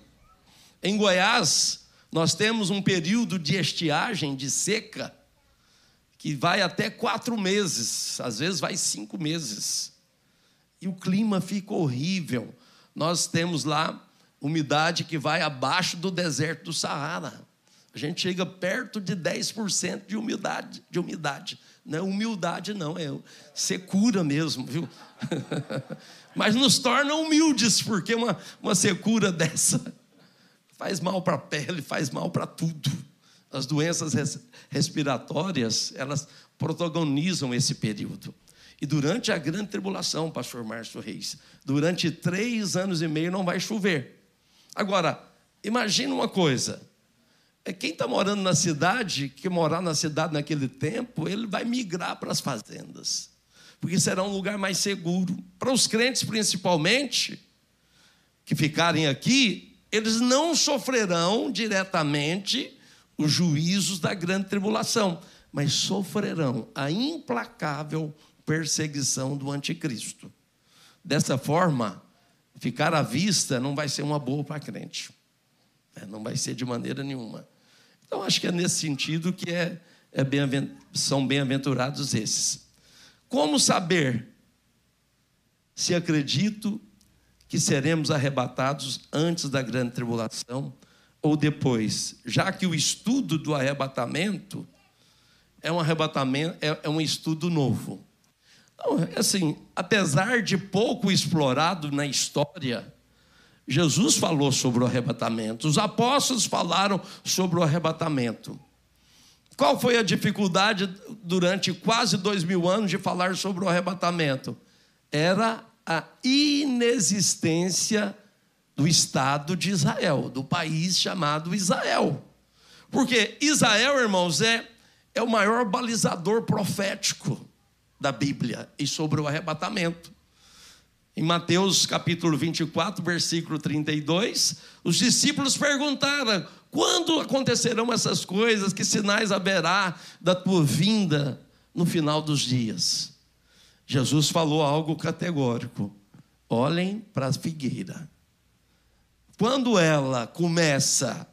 Em Goiás, nós temos um período de estiagem, de seca, que vai até quatro meses, às vezes vai cinco meses. E o clima fica horrível. Nós temos lá umidade que vai abaixo do deserto do Saara. A gente chega perto de 10% de umidade, de umidade. Não é humildade, não, é secura mesmo, viu? (laughs) Mas nos torna humildes, porque uma, uma secura dessa (laughs) faz mal para a pele, faz mal para tudo. As doenças res, respiratórias, elas protagonizam esse período. E durante a grande tribulação, pastor Márcio Reis, durante três anos e meio não vai chover. Agora, imagina uma coisa: é quem está morando na cidade, que morar na cidade naquele tempo, ele vai migrar para as fazendas, porque será um lugar mais seguro. Para os crentes, principalmente, que ficarem aqui, eles não sofrerão diretamente os juízos da grande tribulação, mas sofrerão a implacável perseguição do anticristo. Dessa forma, ficar à vista não vai ser uma boa para crente. É, não vai ser de maneira nenhuma. Então, acho que é nesse sentido que é, é bem, são bem-aventurados esses. Como saber se acredito que seremos arrebatados antes da grande tribulação ou depois? Já que o estudo do arrebatamento é um arrebatamento, é, é um estudo novo. Então, assim, apesar de pouco explorado na história, Jesus falou sobre o arrebatamento, os apóstolos falaram sobre o arrebatamento. Qual foi a dificuldade durante quase dois mil anos de falar sobre o arrebatamento? Era a inexistência do Estado de Israel, do país chamado Israel. Porque Israel, irmãos, é, é o maior balizador profético da Bíblia e sobre o arrebatamento. Em Mateus capítulo 24, versículo 32, os discípulos perguntaram: quando acontecerão essas coisas? Que sinais haverá da tua vinda no final dos dias? Jesus falou algo categórico: olhem para a figueira. Quando ela começa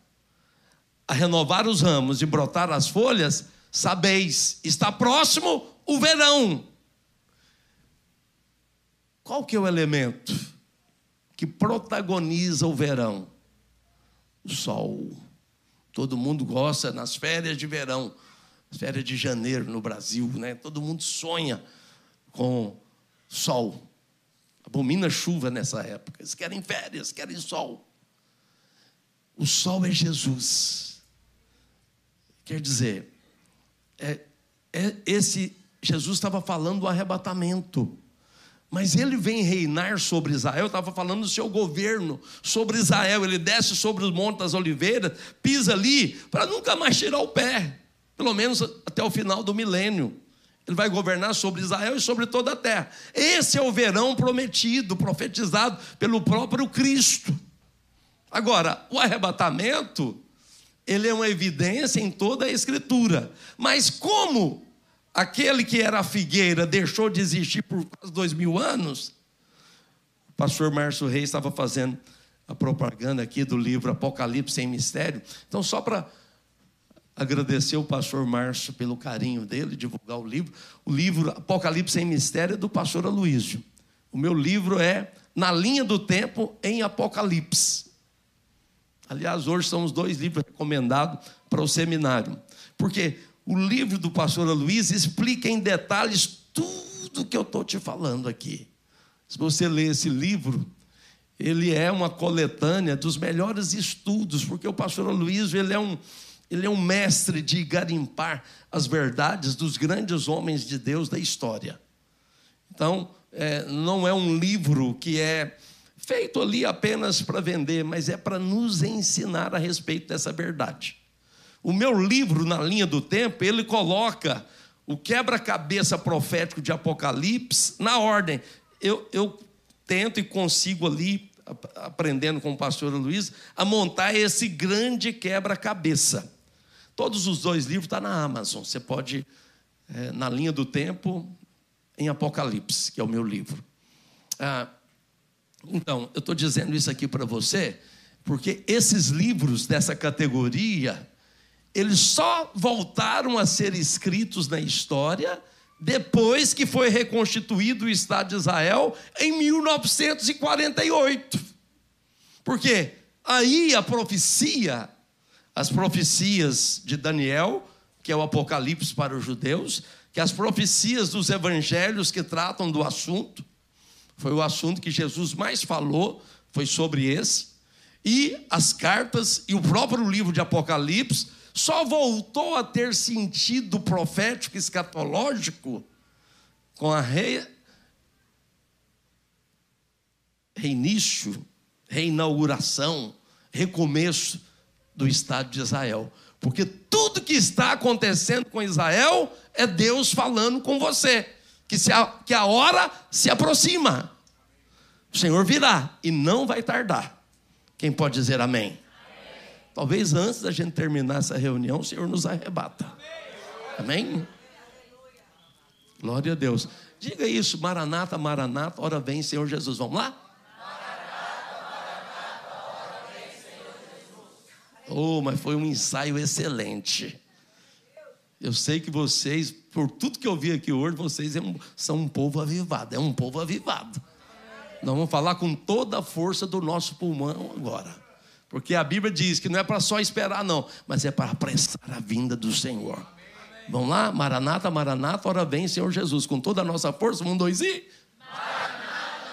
a renovar os ramos e brotar as folhas, sabeis, está próximo o verão. Qual que é o elemento que protagoniza o verão? O sol. Todo mundo gosta nas férias de verão, férias de janeiro no Brasil, né? Todo mundo sonha com sol. Abomina chuva nessa época. Eles querem férias, querem sol. O sol é Jesus. Quer dizer, é, é esse Jesus estava falando do arrebatamento. Mas ele vem reinar sobre Israel, estava falando do seu governo sobre Israel. Ele desce sobre os montes das oliveiras, pisa ali, para nunca mais tirar o pé, pelo menos até o final do milênio. Ele vai governar sobre Israel e sobre toda a terra. Esse é o verão prometido, profetizado pelo próprio Cristo. Agora, o arrebatamento, ele é uma evidência em toda a Escritura. Mas como aquele que era a figueira deixou de existir por quase dois mil anos, o pastor Márcio Reis estava fazendo a propaganda aqui do livro Apocalipse sem Mistério. Então, só para agradecer o pastor Márcio pelo carinho dele, divulgar o livro. O livro Apocalipse sem Mistério é do pastor Aloísio. O meu livro é Na Linha do Tempo em Apocalipse. Aliás, hoje são os dois livros recomendados para o seminário. Porque o livro do pastor Luiz explica em detalhes tudo que eu estou te falando aqui. Se você ler esse livro, ele é uma coletânea dos melhores estudos, porque o pastor Aloysio, ele é um, ele é um mestre de garimpar as verdades dos grandes homens de Deus da história. Então, é, não é um livro que é feito ali apenas para vender, mas é para nos ensinar a respeito dessa verdade. O meu livro, na linha do tempo, ele coloca o quebra-cabeça profético de Apocalipse na ordem. Eu, eu tento e consigo ali, aprendendo com o pastor Luiz, a montar esse grande quebra-cabeça. Todos os dois livros estão tá na Amazon. Você pode, é, na linha do tempo, em Apocalipse, que é o meu livro. Ah, então, eu estou dizendo isso aqui para você, porque esses livros dessa categoria, eles só voltaram a ser escritos na história depois que foi reconstituído o Estado de Israel em 1948. Porque aí a profecia, as profecias de Daniel, que é o Apocalipse para os judeus, que as profecias dos evangelhos que tratam do assunto, foi o assunto que Jesus mais falou, foi sobre esse, e as cartas e o próprio livro de Apocalipse só voltou a ter sentido profético escatológico com a re... reinício, reinauguração, recomeço do Estado de Israel. Porque tudo que está acontecendo com Israel é Deus falando com você, que, se a, que a hora se aproxima. O Senhor virá e não vai tardar. Quem pode dizer amém? Talvez antes da gente terminar essa reunião, o Senhor nos arrebata. Amém? Glória a Deus. Diga isso, Maranata, Maranata, ora vem, Senhor Jesus. Vamos lá? Oh, mas foi um ensaio excelente. Eu sei que vocês, por tudo que eu vi aqui hoje, vocês é são um povo avivado. É um povo avivado. Nós vamos falar com toda a força do nosso pulmão agora. Porque a Bíblia diz que não é para só esperar, não, mas é para apressar a vinda do Senhor. Vamos lá? Maranata, Maranata, ora vem, Senhor Jesus, com toda a nossa força. Um, dois e. Maranata,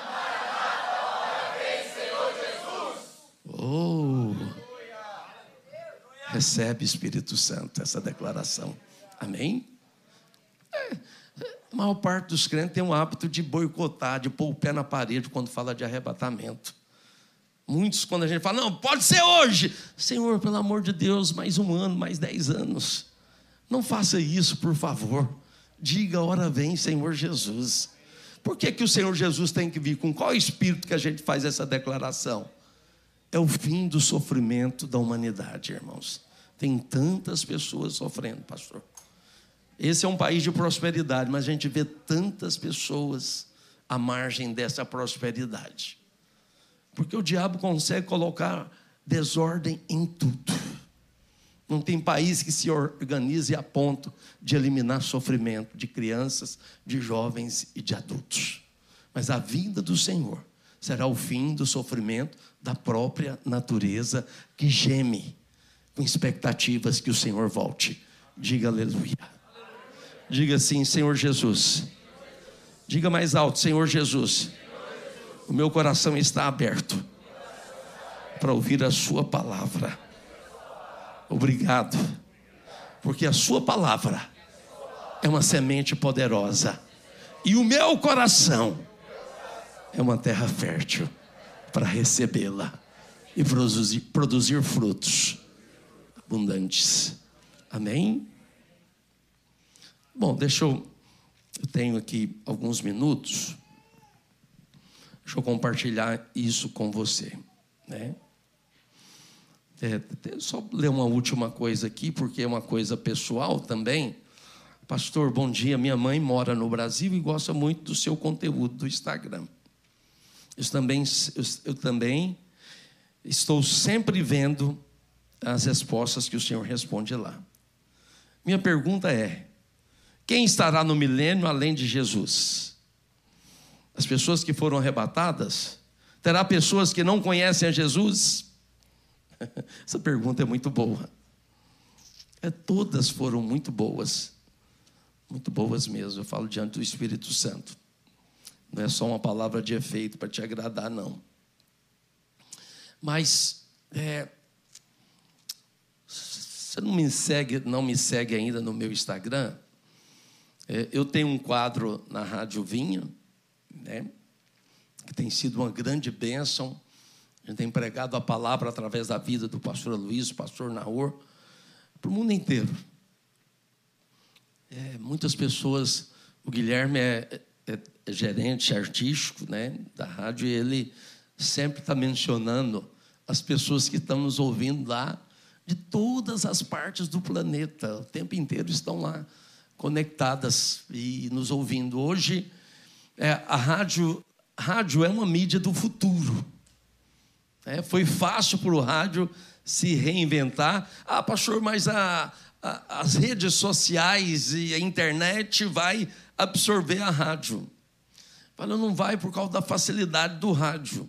Maranata, ora vem, Senhor Jesus. Oh. Recebe, Espírito Santo, essa declaração. Amém? É, a maior parte dos crentes tem o hábito de boicotar, de pôr o pé na parede quando fala de arrebatamento. Muitos, quando a gente fala, não, pode ser hoje. Senhor, pelo amor de Deus, mais um ano, mais dez anos. Não faça isso, por favor. Diga, hora vem, Senhor Jesus. Por que, que o Senhor Jesus tem que vir? Com qual espírito que a gente faz essa declaração? É o fim do sofrimento da humanidade, irmãos. Tem tantas pessoas sofrendo, pastor. Esse é um país de prosperidade, mas a gente vê tantas pessoas à margem dessa prosperidade. Porque o diabo consegue colocar desordem em tudo. Não tem país que se organize a ponto de eliminar sofrimento de crianças, de jovens e de adultos. Mas a vinda do Senhor será o fim do sofrimento da própria natureza que geme com expectativas que o Senhor volte. Diga aleluia. Diga assim, Senhor Jesus. Diga mais alto, Senhor Jesus o meu coração está aberto para ouvir a Sua palavra. Obrigado, porque a Sua palavra é uma semente poderosa e o meu coração é uma terra fértil para recebê-la e produzir, produzir frutos abundantes. Amém? Bom, deixa eu. Eu tenho aqui alguns minutos. Deixa eu compartilhar isso com você. Né? É, só ler uma última coisa aqui, porque é uma coisa pessoal também. Pastor, bom dia. Minha mãe mora no Brasil e gosta muito do seu conteúdo do Instagram. Eu também, eu, eu também estou sempre vendo as respostas que o Senhor responde lá. Minha pergunta é: quem estará no milênio além de Jesus? As pessoas que foram arrebatadas? Terá pessoas que não conhecem a Jesus? (laughs) Essa pergunta é muito boa. É, todas foram muito boas. Muito boas mesmo. Eu falo diante do Espírito Santo. Não é só uma palavra de efeito para te agradar, não. Mas é, você não me segue, não me segue ainda no meu Instagram? É, eu tenho um quadro na Rádio Vinha, né, que tem sido uma grande bênção. A gente tem pregado a palavra através da vida do pastor Luiz, pastor Naor, para o mundo inteiro. É, muitas pessoas, o Guilherme é, é, é gerente artístico né, da rádio e ele sempre está mencionando as pessoas que estão nos ouvindo lá de todas as partes do planeta, o tempo inteiro estão lá conectadas e nos ouvindo. Hoje, é, a rádio, rádio é uma mídia do futuro. É, foi fácil para o rádio se reinventar. Ah, pastor, mas a, a, as redes sociais e a internet vai absorver a rádio. Fala, não vai por causa da facilidade do rádio.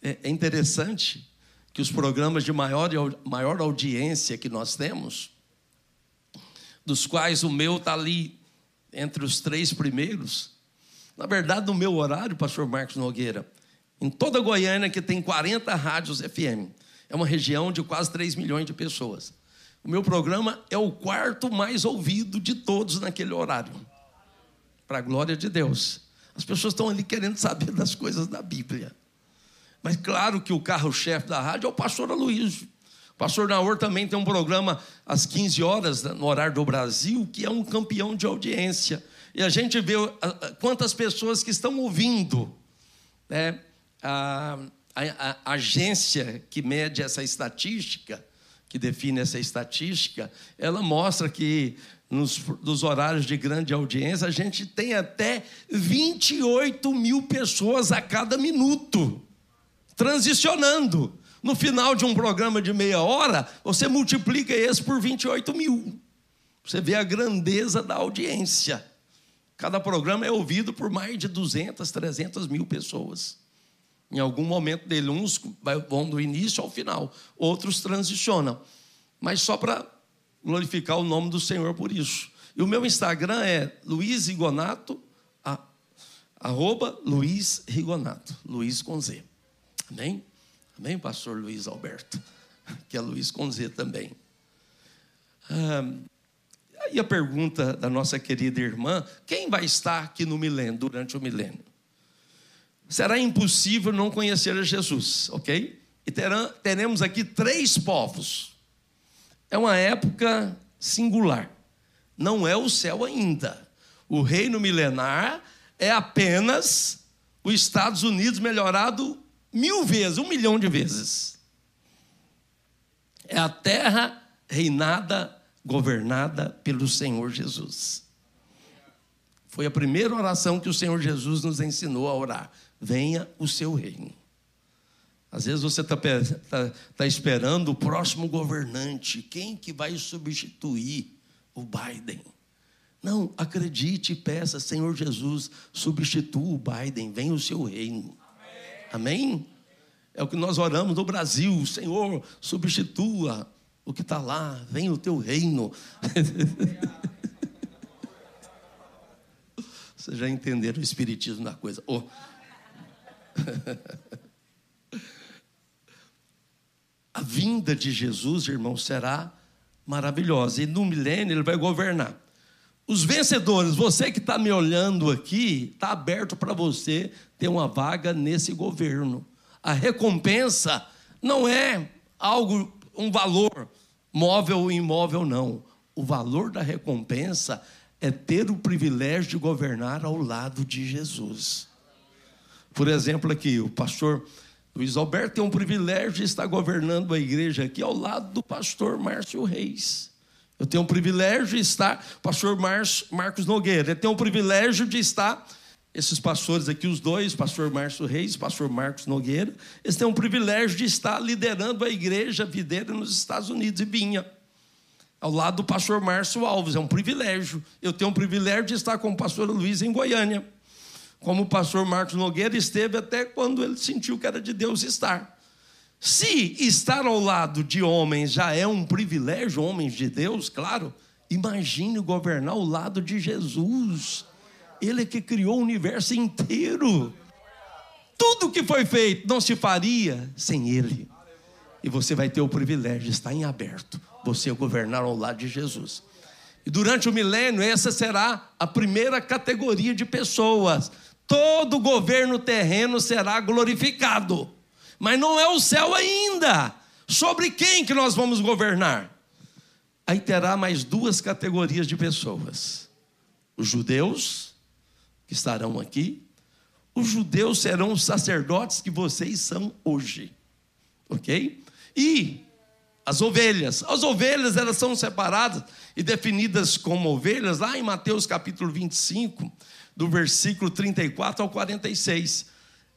É, é interessante que os programas de maior, maior audiência que nós temos, dos quais o meu está ali entre os três primeiros. Na verdade, no meu horário, pastor Marcos Nogueira, em toda Goiânia, que tem 40 rádios FM, é uma região de quase 3 milhões de pessoas. O meu programa é o quarto mais ouvido de todos naquele horário. Para a glória de Deus. As pessoas estão ali querendo saber das coisas da Bíblia. Mas claro que o carro-chefe da rádio é o pastor Aloysio. O pastor Naor também tem um programa às 15 horas, né, no horário do Brasil, que é um campeão de audiência. E a gente vê quantas pessoas que estão ouvindo. Né? A, a, a agência que mede essa estatística, que define essa estatística, ela mostra que nos, nos, horários de grande audiência, a gente tem até 28 mil pessoas a cada minuto transicionando no final de um programa de meia hora, você multiplica esse por 28 mil. Você vê a grandeza da audiência. Cada programa é ouvido por mais de 200, 300 mil pessoas. Em algum momento dele, uns vão do início ao final, outros transicionam. Mas só para glorificar o nome do Senhor por isso. E o meu Instagram é Luiz Rigonato, arroba Luiz Rigonato, Luiz com Z. Amém? Amém, pastor Luiz Alberto? (laughs) Que é Luiz com Z também. Ah, e a pergunta da nossa querida irmã: quem vai estar aqui no milênio, durante o milênio? Será impossível não conhecer a Jesus, ok? E terá, teremos aqui três povos. É uma época singular. Não é o céu ainda. O reino milenar é apenas os Estados Unidos melhorado mil vezes, um milhão de vezes. É a terra reinada, governada pelo Senhor Jesus. Foi a primeira oração que o Senhor Jesus nos ensinou a orar. Venha o seu reino. Às vezes você está tá, tá esperando o próximo governante, quem que vai substituir o Biden? Não, acredite e peça, Senhor Jesus, substitua o Biden, venha o seu reino. Amém? É o que nós oramos no Brasil. Senhor, substitua o que está lá, vem o teu reino. (laughs) Vocês já entenderam o espiritismo da coisa. Oh. (laughs) A vinda de Jesus, irmão, será maravilhosa. E no milênio ele vai governar. Os vencedores, você que está me olhando aqui, está aberto para você ter uma vaga nesse governo. A recompensa não é algo, um valor móvel ou imóvel, não. O valor da recompensa é ter o privilégio de governar ao lado de Jesus. Por exemplo, aqui, o pastor Luiz Alberto tem um privilégio de estar governando a igreja aqui ao lado do pastor Márcio Reis. Eu tenho o privilégio de estar, pastor Marcos Nogueira, eu tenho o privilégio de estar, esses pastores aqui, os dois, pastor Márcio Reis, pastor Marcos Nogueira, eles têm o privilégio de estar liderando a igreja videira nos Estados Unidos e Binha. Ao lado do pastor Márcio Alves, é um privilégio. Eu tenho o privilégio de estar com o pastor Luiz em Goiânia. Como o pastor Marcos Nogueira esteve até quando ele sentiu que era de Deus estar. Se estar ao lado de homens já é um privilégio, homens de Deus, claro, imagine governar ao lado de Jesus. Ele é que criou o universo inteiro. Tudo que foi feito não se faria sem Ele. E você vai ter o privilégio de estar em aberto, você governar ao lado de Jesus. E durante o milênio, essa será a primeira categoria de pessoas. Todo governo terreno será glorificado. Mas não é o céu ainda. Sobre quem que nós vamos governar? Aí terá mais duas categorias de pessoas: os judeus, que estarão aqui, os judeus serão os sacerdotes que vocês são hoje, ok? E as ovelhas, as ovelhas elas são separadas e definidas como ovelhas lá em Mateus capítulo 25, do versículo 34 ao 46.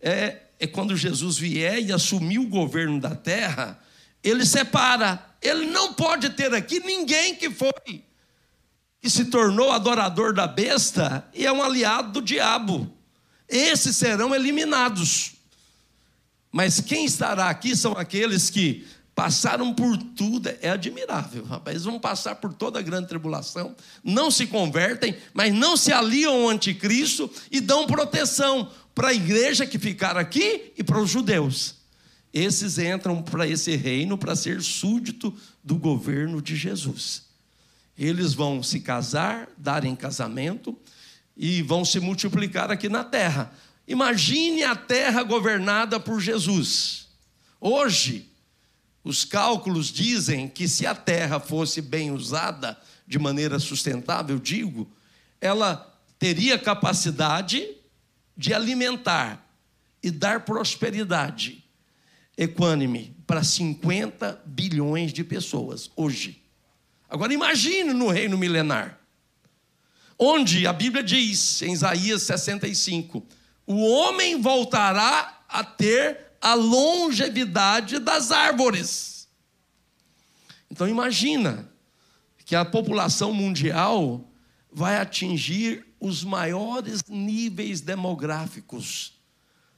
É, é quando Jesus vier e assumir o governo da terra, ele separa. Ele não pode ter aqui ninguém que foi, que se tornou adorador da besta e é um aliado do diabo. Esses serão eliminados. Mas quem estará aqui são aqueles que passaram por tudo, é admirável, rapaz. Vão passar por toda a grande tribulação, não se convertem, mas não se aliam ao anticristo e dão proteção para a igreja que ficar aqui e para os judeus. Esses entram para esse reino para ser súdito do governo de Jesus. Eles vão se casar, dar em casamento e vão se multiplicar aqui na terra. Imagine a terra governada por Jesus. Hoje, os cálculos dizem que se a terra fosse bem usada de maneira sustentável, digo, ela teria capacidade de alimentar e dar prosperidade equânime para 50 bilhões de pessoas hoje. Agora imagine no reino milenar, onde a Bíblia diz, em Isaías 65, o homem voltará a ter a longevidade das árvores. Então imagina que a população mundial vai atingir os maiores níveis demográficos,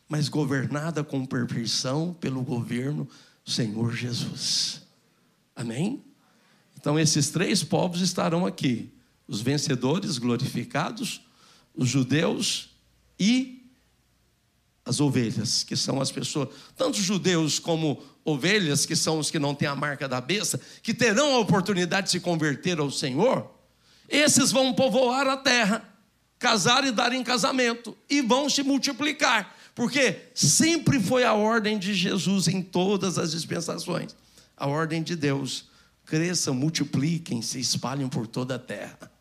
mas governada com perfeição pelo governo Senhor Jesus. Amém? Então esses três povos estarão aqui: os vencedores glorificados, os judeus e as ovelhas, que são as pessoas, tanto judeus como ovelhas, que são os que não têm a marca da besta, que terão a oportunidade de se converter ao Senhor, esses vão povoar a terra, casar e dar em casamento, e vão se multiplicar, porque sempre foi a ordem de Jesus em todas as dispensações a ordem de Deus. Cresçam, multipliquem, se espalhem por toda a terra.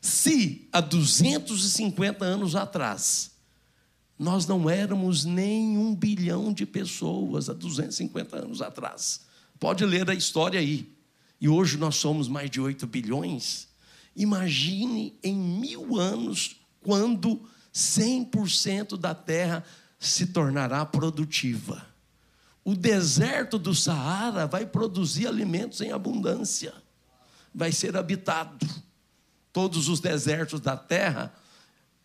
Se há 250 anos atrás, nós não éramos nem um bilhão de pessoas há 250 anos atrás. Pode ler a história aí. E hoje nós somos mais de 8 bilhões. Imagine em mil anos quando 100% da terra se tornará produtiva. O deserto do Saara vai produzir alimentos em abundância, vai ser habitado. Todos os desertos da terra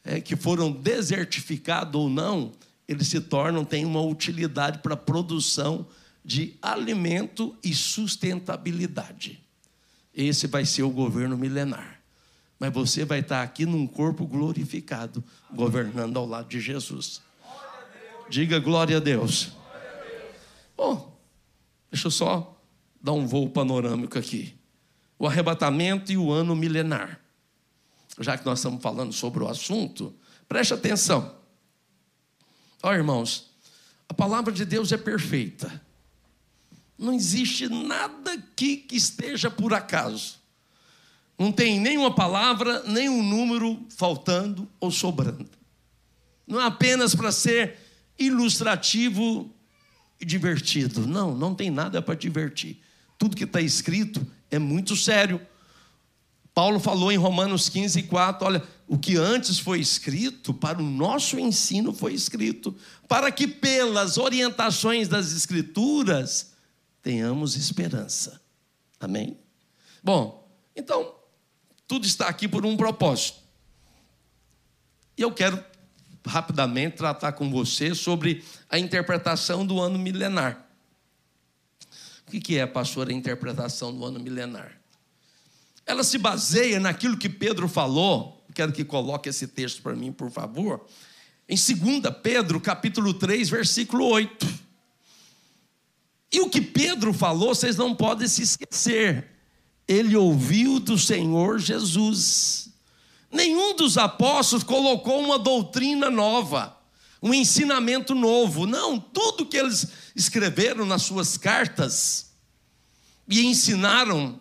é, que foram desertificados ou não, eles se tornam, têm uma utilidade para a produção de alimento e sustentabilidade. Esse vai ser o governo milenar. Mas você vai estar aqui num corpo glorificado, governando ao lado de Jesus. Diga glória a Deus. Bom, deixa eu só dar um voo panorâmico aqui. O arrebatamento e o ano milenar já que nós estamos falando sobre o assunto, preste atenção. Ó irmãos, a palavra de Deus é perfeita. Não existe nada aqui que esteja por acaso. Não tem nenhuma palavra, nem um número faltando ou sobrando. Não é apenas para ser ilustrativo divertido. Não, não tem nada para divertir. Tudo que está escrito é muito sério. Paulo falou em Romanos 15, 4, olha, o que antes foi escrito, para o nosso ensino foi escrito, para que pelas orientações das Escrituras tenhamos esperança. Amém? Bom, então, tudo está aqui por um propósito. E eu quero rapidamente tratar com você sobre a interpretação do ano milenar. O que é, pastor, a interpretação do ano milenar? ela se baseia naquilo que Pedro falou. Quero que coloque esse texto para mim, por favor. em 2 Pedro, capítulo 3, versículo 8. E o que Pedro falou, vocês não podem se esquecer. Ele ouviu do Senhor Jesus. Nenhum dos apóstolos colocou uma doutrina nova, um ensinamento novo. Não, tudo que eles escreveram nas suas cartas e ensinaram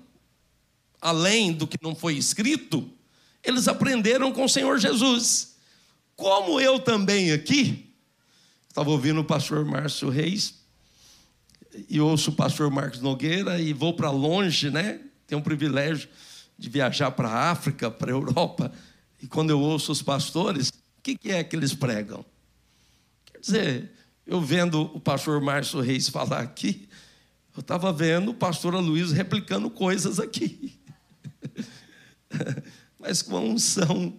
além do que não foi escrito, eles aprenderam com o Senhor Jesus. Como eu também aqui, estava ouvindo o pastor Márcio Reis, e ouço o pastor Marcos Nogueira, e vou para longe, né? Tenho o privilégio de viajar para a África, para a Europa, e quando eu ouço os pastores, o que, que é que eles pregam? Quer dizer, eu vendo o pastor Márcio Reis falar aqui, eu estava vendo o pastor Luiz replicando coisas aqui. (laughs) Mas com a unção,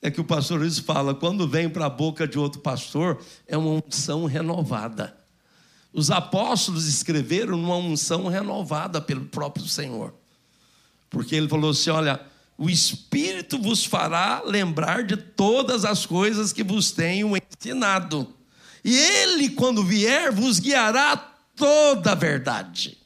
é que o pastor Luiz fala, quando vem para a boca de outro pastor, é uma unção renovada. Os apóstolos escreveram numa unção renovada pelo próprio Senhor. Porque ele falou assim: olha, o Espírito vos fará lembrar de todas as coisas que vos tenho ensinado. E ele, quando vier, vos guiará toda a verdade.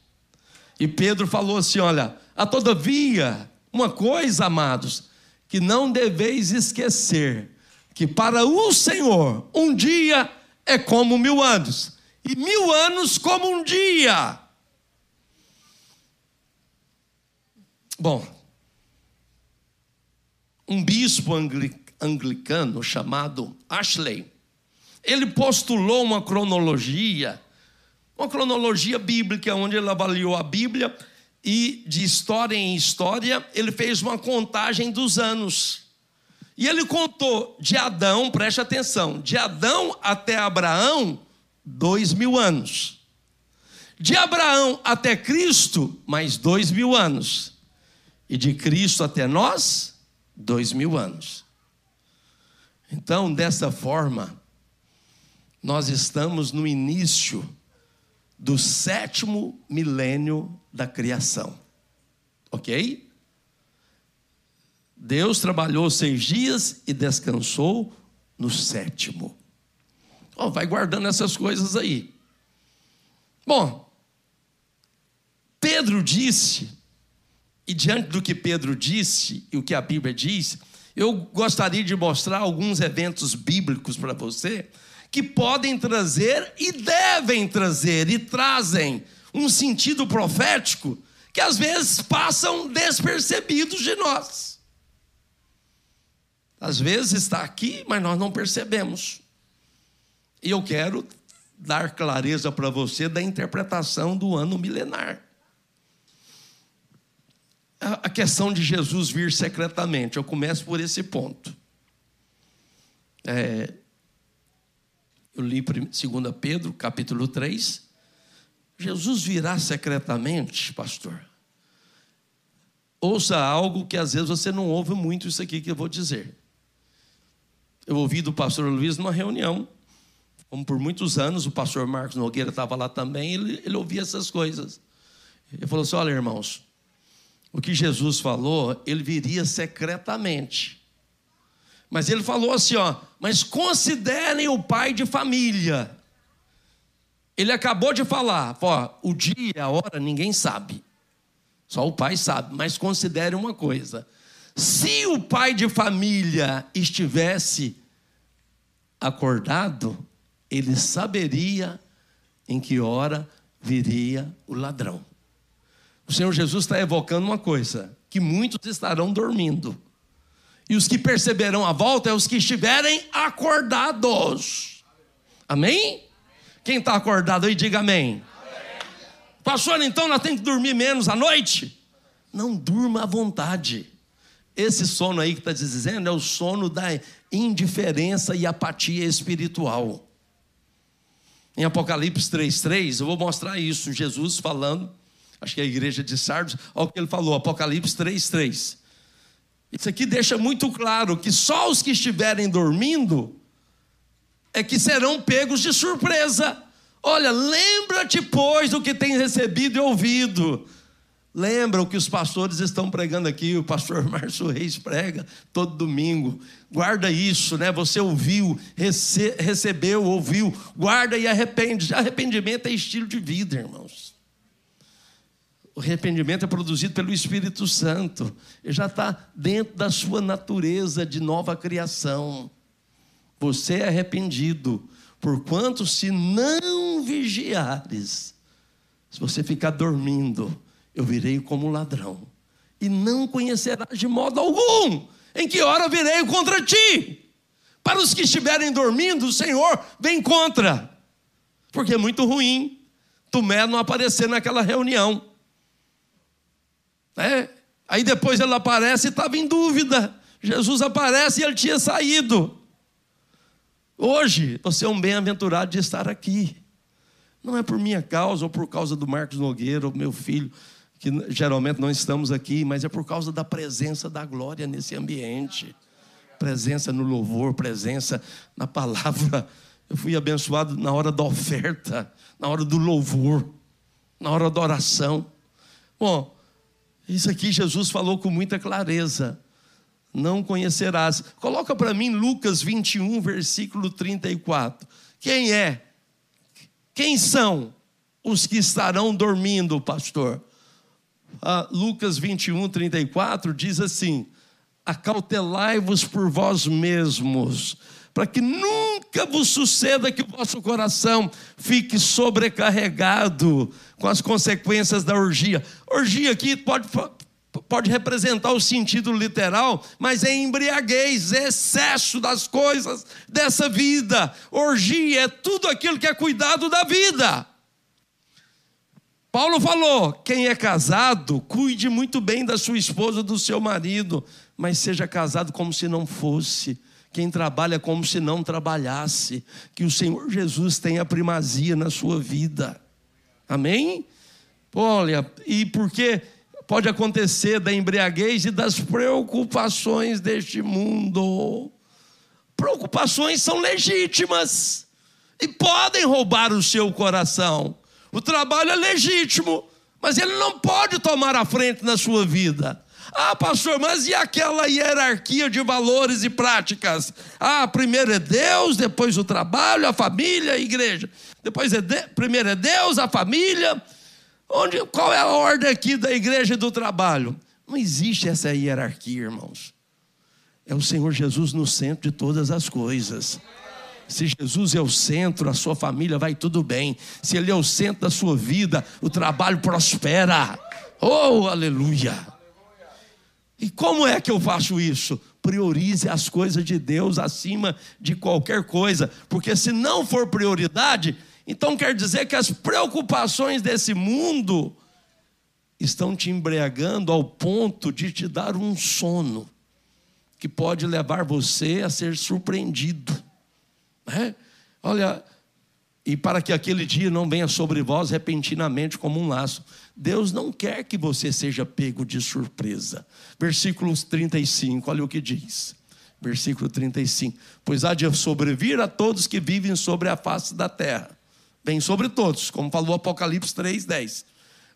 E Pedro falou assim: olha, a todavia, uma coisa, amados, que não deveis esquecer: que para o Senhor um dia é como mil anos, e mil anos como um dia. Bom, um bispo anglicano chamado Ashley, ele postulou uma cronologia, uma cronologia bíblica, onde ele avaliou a Bíblia e de história em história, ele fez uma contagem dos anos. E ele contou de Adão, preste atenção, de Adão até Abraão, dois mil anos. De Abraão até Cristo, mais dois mil anos. E de Cristo até nós, dois mil anos. Então, dessa forma, nós estamos no início do sétimo milênio da criação. Ok? Deus trabalhou seis dias e descansou no sétimo. Oh, vai guardando essas coisas aí. Bom, Pedro disse, e diante do que Pedro disse e o que a Bíblia diz, eu gostaria de mostrar alguns eventos bíblicos para você que podem trazer e devem trazer e trazem um sentido profético que às vezes passam despercebidos de nós. Às vezes está aqui, mas nós não percebemos. E eu quero dar clareza para você da interpretação do ano milenar. A questão de Jesus vir secretamente, eu começo por esse ponto. É, eu li 2 Pedro, capítulo 3. Jesus virá secretamente, pastor. Ouça algo que às vezes você não ouve muito isso aqui que eu vou dizer. Eu ouvi do pastor Luiz numa reunião, como por muitos anos o pastor Marcos Nogueira estava lá também, ele, ele ouvia essas coisas. Ele falou assim: olha, irmãos, o que Jesus falou, ele viria secretamente. Mas ele falou assim, ó, mas considerem o pai de família. Ele acabou de falar, ó, o dia, a hora, ninguém sabe. Só o pai sabe, mas considere uma coisa. Se o pai de família estivesse acordado, ele saberia em que hora viria o ladrão. O Senhor Jesus está evocando uma coisa: que muitos estarão dormindo. E os que perceberão a volta é os que estiverem acordados. Amém? Quem está acordado aí, diga amém. Pastor, então nós temos que dormir menos à noite? Não durma à vontade. Esse sono aí que está dizendo é o sono da indiferença e apatia espiritual. Em Apocalipse 3,3, eu vou mostrar isso. Jesus falando, acho que é a igreja de Sardos, olha o que ele falou, Apocalipse 3,3. Isso aqui deixa muito claro que só os que estiverem dormindo é que serão pegos de surpresa. Olha, lembra-te, pois, do que tens recebido e ouvido. Lembra o que os pastores estão pregando aqui, o pastor (laughs) Márcio Reis prega todo domingo. Guarda isso, né? Você ouviu, rece recebeu, ouviu, guarda e arrepende. Arrependimento é estilo de vida, irmãos. O arrependimento é produzido pelo Espírito Santo. Ele já está dentro da sua natureza de nova criação. Você é arrependido, porquanto se não vigiares, se você ficar dormindo, eu virei como ladrão, e não conhecerás de modo algum em que hora virei contra ti. Para os que estiverem dormindo, o Senhor vem contra, porque é muito ruim Tomé não aparecer naquela reunião. É. Aí depois ele aparece e estava em dúvida. Jesus aparece e ele tinha saído. Hoje, você é um bem-aventurado de estar aqui. Não é por minha causa ou por causa do Marcos Nogueira, o meu filho, que geralmente não estamos aqui, mas é por causa da presença da glória nesse ambiente. Presença no louvor, presença na palavra. Eu fui abençoado na hora da oferta, na hora do louvor, na hora da oração. Bom, isso aqui Jesus falou com muita clareza. Não conhecerás. Coloca para mim Lucas 21, versículo 34. Quem é? Quem são os que estarão dormindo, pastor? ah, Lucas 21, 34 diz assim: Acautelai-vos por vós mesmos, para que nunca vos suceda que o vosso coração fique sobrecarregado com as consequências da orgia. Orgia aqui pode, pode representar o sentido literal, mas é embriaguez, é excesso das coisas dessa vida. Orgia é tudo aquilo que é cuidado da vida. Paulo falou: quem é casado, cuide muito bem da sua esposa, do seu marido, mas seja casado como se não fosse. Quem trabalha como se não trabalhasse. Que o Senhor Jesus tenha primazia na sua vida. Amém? Olha, e porque pode acontecer da embriaguez e das preocupações deste mundo. Preocupações são legítimas e podem roubar o seu coração. O trabalho é legítimo, mas ele não pode tomar a frente na sua vida. Ah, pastor, mas e aquela hierarquia de valores e práticas? Ah, primeiro é Deus, depois o trabalho, a família, a igreja. Depois é de... primeiro é Deus, a família. Onde, qual é a ordem aqui da igreja e do trabalho? Não existe essa hierarquia, irmãos. É o Senhor Jesus no centro de todas as coisas. Se Jesus é o centro, a sua família vai tudo bem. Se Ele é o centro da sua vida, o trabalho prospera. Oh, aleluia! E como é que eu faço isso? Priorize as coisas de Deus acima de qualquer coisa, porque se não for prioridade, então quer dizer que as preocupações desse mundo estão te embriagando ao ponto de te dar um sono que pode levar você a ser surpreendido. É? Olha, e para que aquele dia não venha sobre vós repentinamente como um laço. Deus não quer que você seja pego de surpresa. Versículos 35, olha o que diz. Versículo 35: Pois há de sobrevir a todos que vivem sobre a face da terra. Vem sobre todos, como falou Apocalipse 3, 10.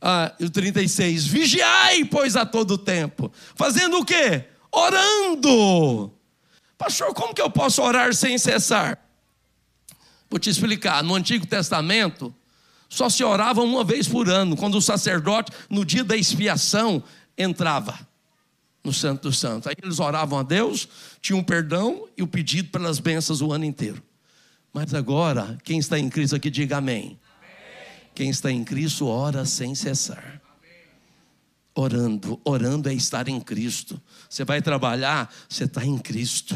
Ah, e o 36, vigiai, pois a todo tempo. Fazendo o quê? Orando. Pastor, como que eu posso orar sem cessar? Vou te explicar. No Antigo Testamento, só se orava uma vez por ano, quando o sacerdote, no dia da expiação, entrava no Santo dos Santos. Aí eles oravam a Deus, tinham perdão e o pedido pelas bênçãos o ano inteiro. Mas agora, quem está em Cristo aqui, diga amém. amém. Quem está em Cristo, ora sem cessar. Orando, orando é estar em Cristo. Você vai trabalhar, você está em Cristo.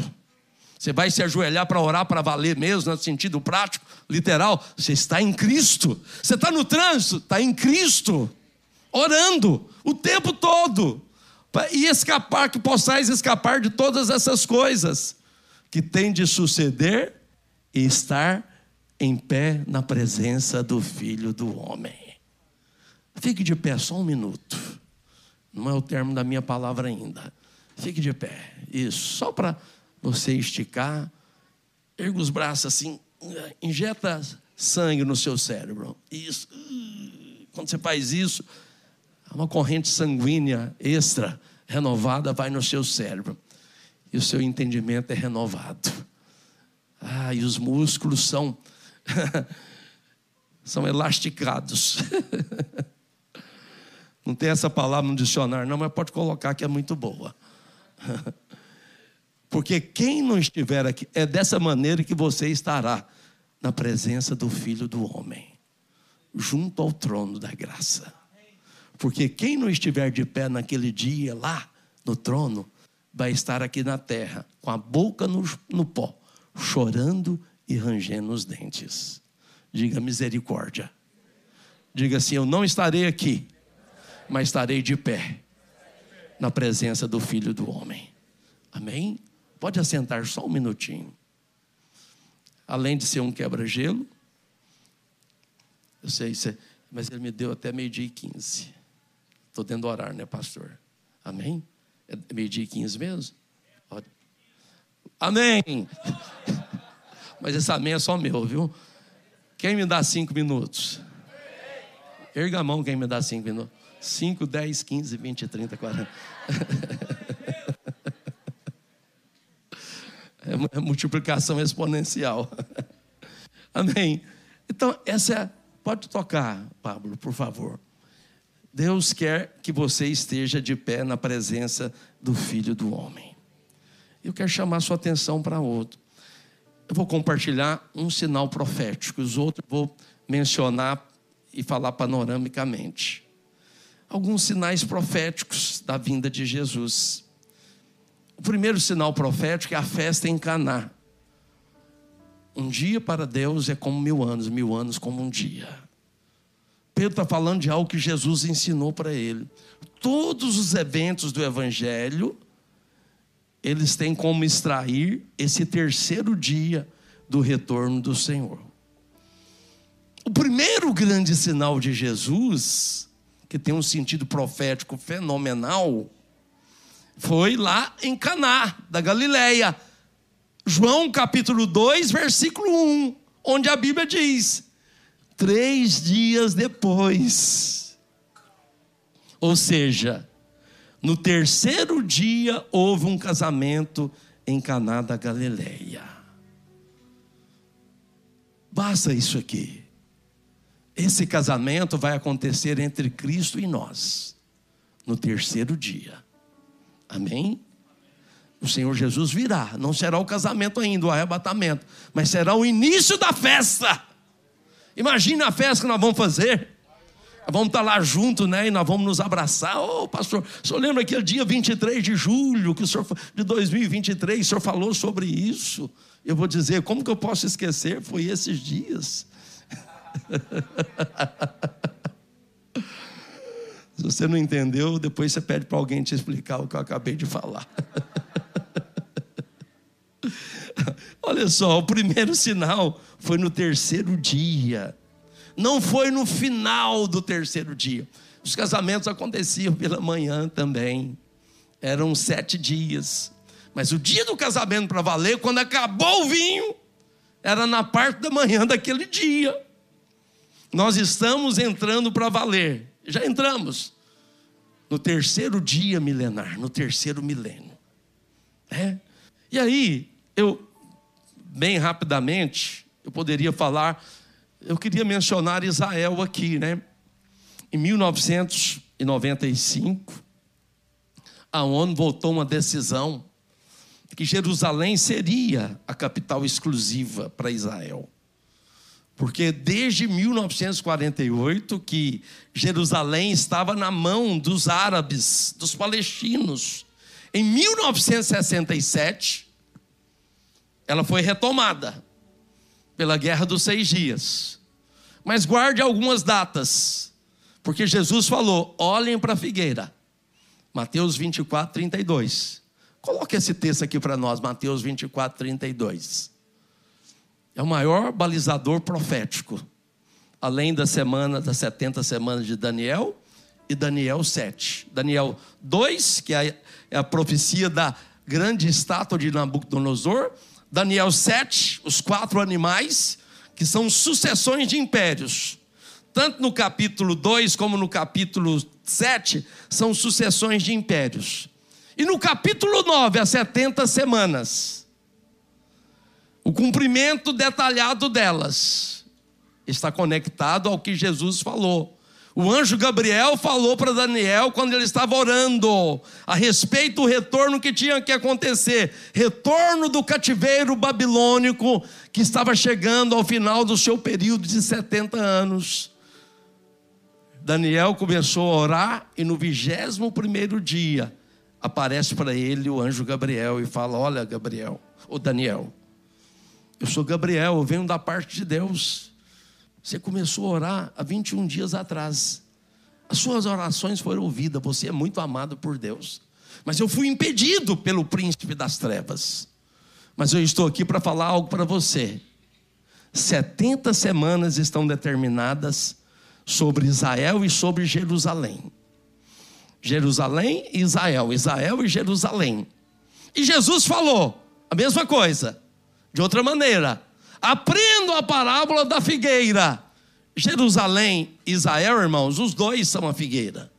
Você vai se ajoelhar para orar para valer mesmo, no sentido prático, literal. Você está em Cristo. Você está no trânsito, está em Cristo. Orando o tempo todo. E escapar, que possais escapar de todas essas coisas que tem de suceder e estar em pé na presença do Filho do Homem. Fique de pé só um minuto. Não é o termo da minha palavra ainda. Fique de pé. Isso, só para você esticar, erga os braços assim, injeta sangue no seu cérebro. Isso. Quando você faz isso, uma corrente sanguínea extra, renovada, vai no seu cérebro. E o seu entendimento é renovado. Ah, e os músculos são, (laughs) são elasticados. (laughs) Não tem essa palavra no dicionário, não, mas pode colocar que é muito boa. (laughs) Porque quem não estiver aqui, é dessa maneira que você estará na presença do Filho do Homem, junto ao trono da graça. Porque quem não estiver de pé naquele dia lá no trono, vai estar aqui na terra, com a boca no, no pó, chorando e rangendo os dentes. Diga misericórdia. Diga assim: Eu não estarei aqui, mas estarei de pé, na presença do Filho do Homem. Amém? Pode assentar só um minutinho. Além de ser um quebra-gelo, eu sei, mas ele me deu até meio-dia e quinze. Estou dentro orar, né, pastor? Amém? É meio-dia e quinze mesmo? Amém! (laughs) Mas esse amém é só meu, viu? Quem me dá cinco minutos? Erga a mão quem me dá cinco minutos. Cinco, dez, quinze, vinte, trinta, quarenta. (laughs) É multiplicação exponencial. (laughs) Amém. Então, essa é. Pode tocar, Pablo, por favor. Deus quer que você esteja de pé na presença do Filho do Homem. Eu quero chamar sua atenção para outro. Eu vou compartilhar um sinal profético, os outros vou mencionar e falar panoramicamente. Alguns sinais proféticos da vinda de Jesus. O primeiro sinal profético é a festa em Caná. Um dia para Deus é como mil anos, mil anos como um dia. Pedro está falando de algo que Jesus ensinou para ele. Todos os eventos do Evangelho, eles têm como extrair esse terceiro dia do retorno do Senhor. O primeiro grande sinal de Jesus, que tem um sentido profético fenomenal, foi lá em Caná da Galileia. João capítulo 2, versículo 1, onde a Bíblia diz: três dias depois. Ou seja, no terceiro dia houve um casamento em Caná da Galileia. Basta isso aqui. Esse casamento vai acontecer entre Cristo e nós no terceiro dia. Amém? O Senhor Jesus virá. Não será o casamento ainda, o arrebatamento, mas será o início da festa. Imagina a festa que nós vamos fazer. Vamos estar lá juntos, né? E nós vamos nos abraçar. Ô, oh, pastor, o senhor lembra aquele dia 23 de julho que o senhor, de 2023, o senhor falou sobre isso? Eu vou dizer, como que eu posso esquecer? Foi esses dias. (laughs) Se você não entendeu, depois você pede para alguém te explicar o que eu acabei de falar. (laughs) Olha só, o primeiro sinal foi no terceiro dia, não foi no final do terceiro dia. Os casamentos aconteciam pela manhã também, eram sete dias, mas o dia do casamento para valer, quando acabou o vinho, era na parte da manhã daquele dia. Nós estamos entrando para valer, já entramos no terceiro dia milenar, no terceiro milênio. É? E aí, eu bem rapidamente, eu poderia falar, eu queria mencionar Israel aqui, né? Em 1995, a ONU voltou uma decisão que Jerusalém seria a capital exclusiva para Israel. Porque desde 1948 que Jerusalém estava na mão dos árabes, dos palestinos. Em 1967, ela foi retomada pela Guerra dos Seis Dias. Mas guarde algumas datas, porque Jesus falou: olhem para a figueira. Mateus 24, 32. Coloque esse texto aqui para nós, Mateus 24, 32. É o maior balizador profético, além da semana, das 70 semanas de Daniel e Daniel 7. Daniel 2, que é a profecia da grande estátua de Nabucodonosor, Daniel 7, os quatro animais, que são sucessões de impérios. tanto no capítulo 2 como no capítulo 7, são sucessões de impérios. E no capítulo 9, as 70 semanas, o cumprimento detalhado delas está conectado ao que Jesus falou. O anjo Gabriel falou para Daniel quando ele estava orando a respeito do retorno que tinha que acontecer retorno do cativeiro babilônico que estava chegando ao final do seu período de 70 anos. Daniel começou a orar e no vigésimo primeiro dia aparece para ele o anjo Gabriel e fala: Olha, Gabriel, ou Daniel, eu sou Gabriel, eu venho da parte de Deus. Você começou a orar há 21 dias atrás. As suas orações foram ouvidas, você é muito amado por Deus. Mas eu fui impedido pelo príncipe das trevas. Mas eu estou aqui para falar algo para você. 70 semanas estão determinadas sobre Israel e sobre Jerusalém. Jerusalém e Israel, Israel e Jerusalém. E Jesus falou a mesma coisa, de outra maneira. Aprendo a parábola da figueira. Jerusalém e Israel, irmãos, os dois são a figueira.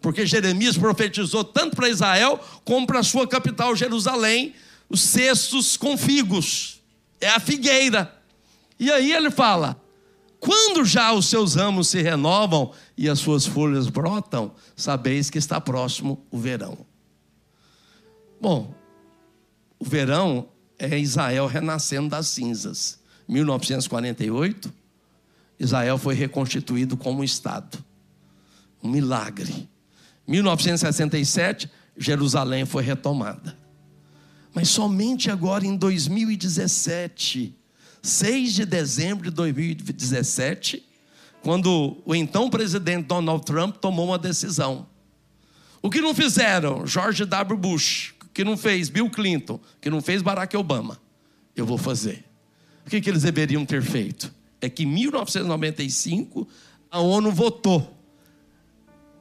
Porque Jeremias profetizou tanto para Israel como para a sua capital, Jerusalém, os cestos com figos. É a figueira. E aí ele fala: quando já os seus ramos se renovam e as suas folhas brotam, sabeis que está próximo o verão. Bom, o verão é Israel renascendo das cinzas. 1948, Israel foi reconstituído como Estado. Um milagre. 1967, Jerusalém foi retomada. Mas somente agora em 2017 6 de dezembro de 2017, quando o então presidente Donald Trump tomou uma decisão. O que não fizeram George W. Bush, que não fez Bill Clinton, que não fez Barack Obama, eu vou fazer. O que, que eles deveriam ter feito? É que em 1995 a ONU votou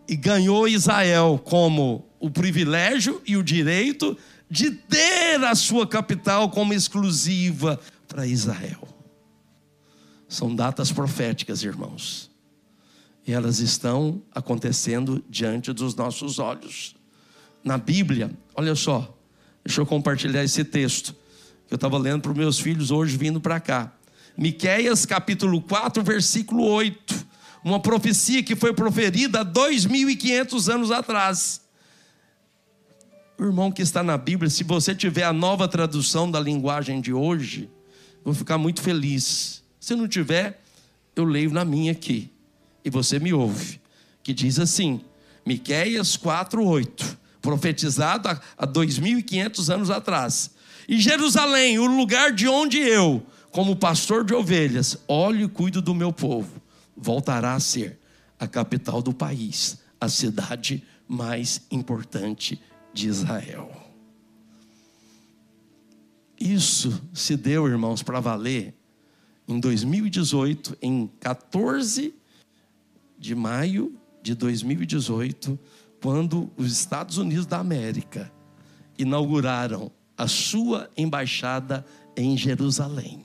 e ganhou Israel como o privilégio e o direito de ter a sua capital como exclusiva para Israel. São datas proféticas, irmãos. E elas estão acontecendo diante dos nossos olhos. Na Bíblia, olha só, deixa eu compartilhar esse texto que eu estava lendo para os meus filhos hoje vindo para cá. Miqueias capítulo 4, versículo 8. Uma profecia que foi proferida há 2.500 anos atrás. O irmão que está na Bíblia, se você tiver a nova tradução da linguagem de hoje, vou ficar muito feliz. Se não tiver, eu leio na minha aqui. E você me ouve. Que diz assim: Miqueias 4:8, profetizado há 2500 anos atrás. E Jerusalém, o lugar de onde eu, como pastor de ovelhas, olho e cuido do meu povo, voltará a ser a capital do país, a cidade mais importante de Israel. Isso se deu, irmãos, para valer em 2018, em 14 de maio de 2018, quando os Estados Unidos da América inauguraram a sua embaixada em Jerusalém.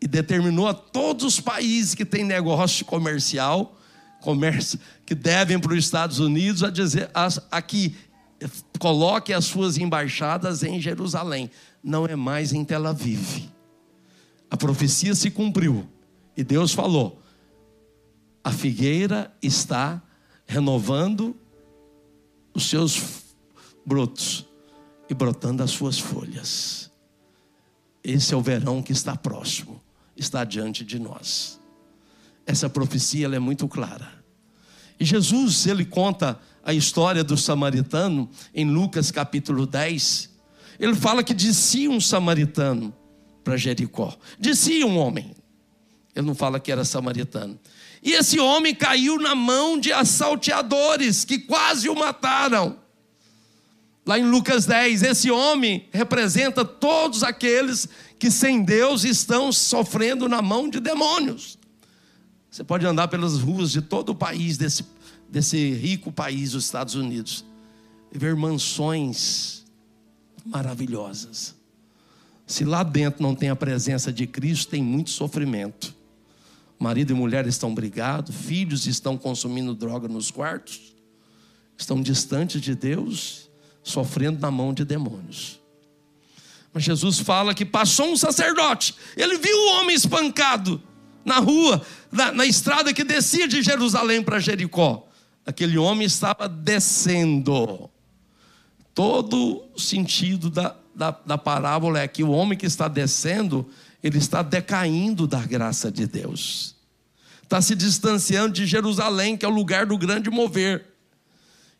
E determinou a todos os países que têm negócio comercial, comércio, que devem para os Estados Unidos, a dizer aqui coloque as suas embaixadas em Jerusalém, não é mais em Tel Aviv. A profecia se cumpriu e Deus falou: a figueira está renovando os seus brotos e brotando as suas folhas. Esse é o verão que está próximo, está diante de nós. Essa profecia é muito clara. E Jesus, ele conta a história do samaritano em Lucas capítulo 10. Ele fala que descia um samaritano para Jericó. Descia um homem. Ele não fala que era samaritano. E esse homem caiu na mão de assalteadores que quase o mataram. Lá em Lucas 10, esse homem representa todos aqueles que sem Deus estão sofrendo na mão de demônios. Você pode andar pelas ruas de todo o país, desse, desse rico país, os Estados Unidos, e ver mansões maravilhosas. Se lá dentro não tem a presença de Cristo, tem muito sofrimento. Marido e mulher estão brigados, filhos estão consumindo droga nos quartos, estão distantes de Deus, sofrendo na mão de demônios. Mas Jesus fala que passou um sacerdote, ele viu o homem espancado na rua, na, na estrada que descia de Jerusalém para Jericó. Aquele homem estava descendo. Todo sentido da, da, da parábola é que o homem que está descendo, ele está decaindo da graça de Deus. Está se distanciando de Jerusalém, que é o lugar do grande mover.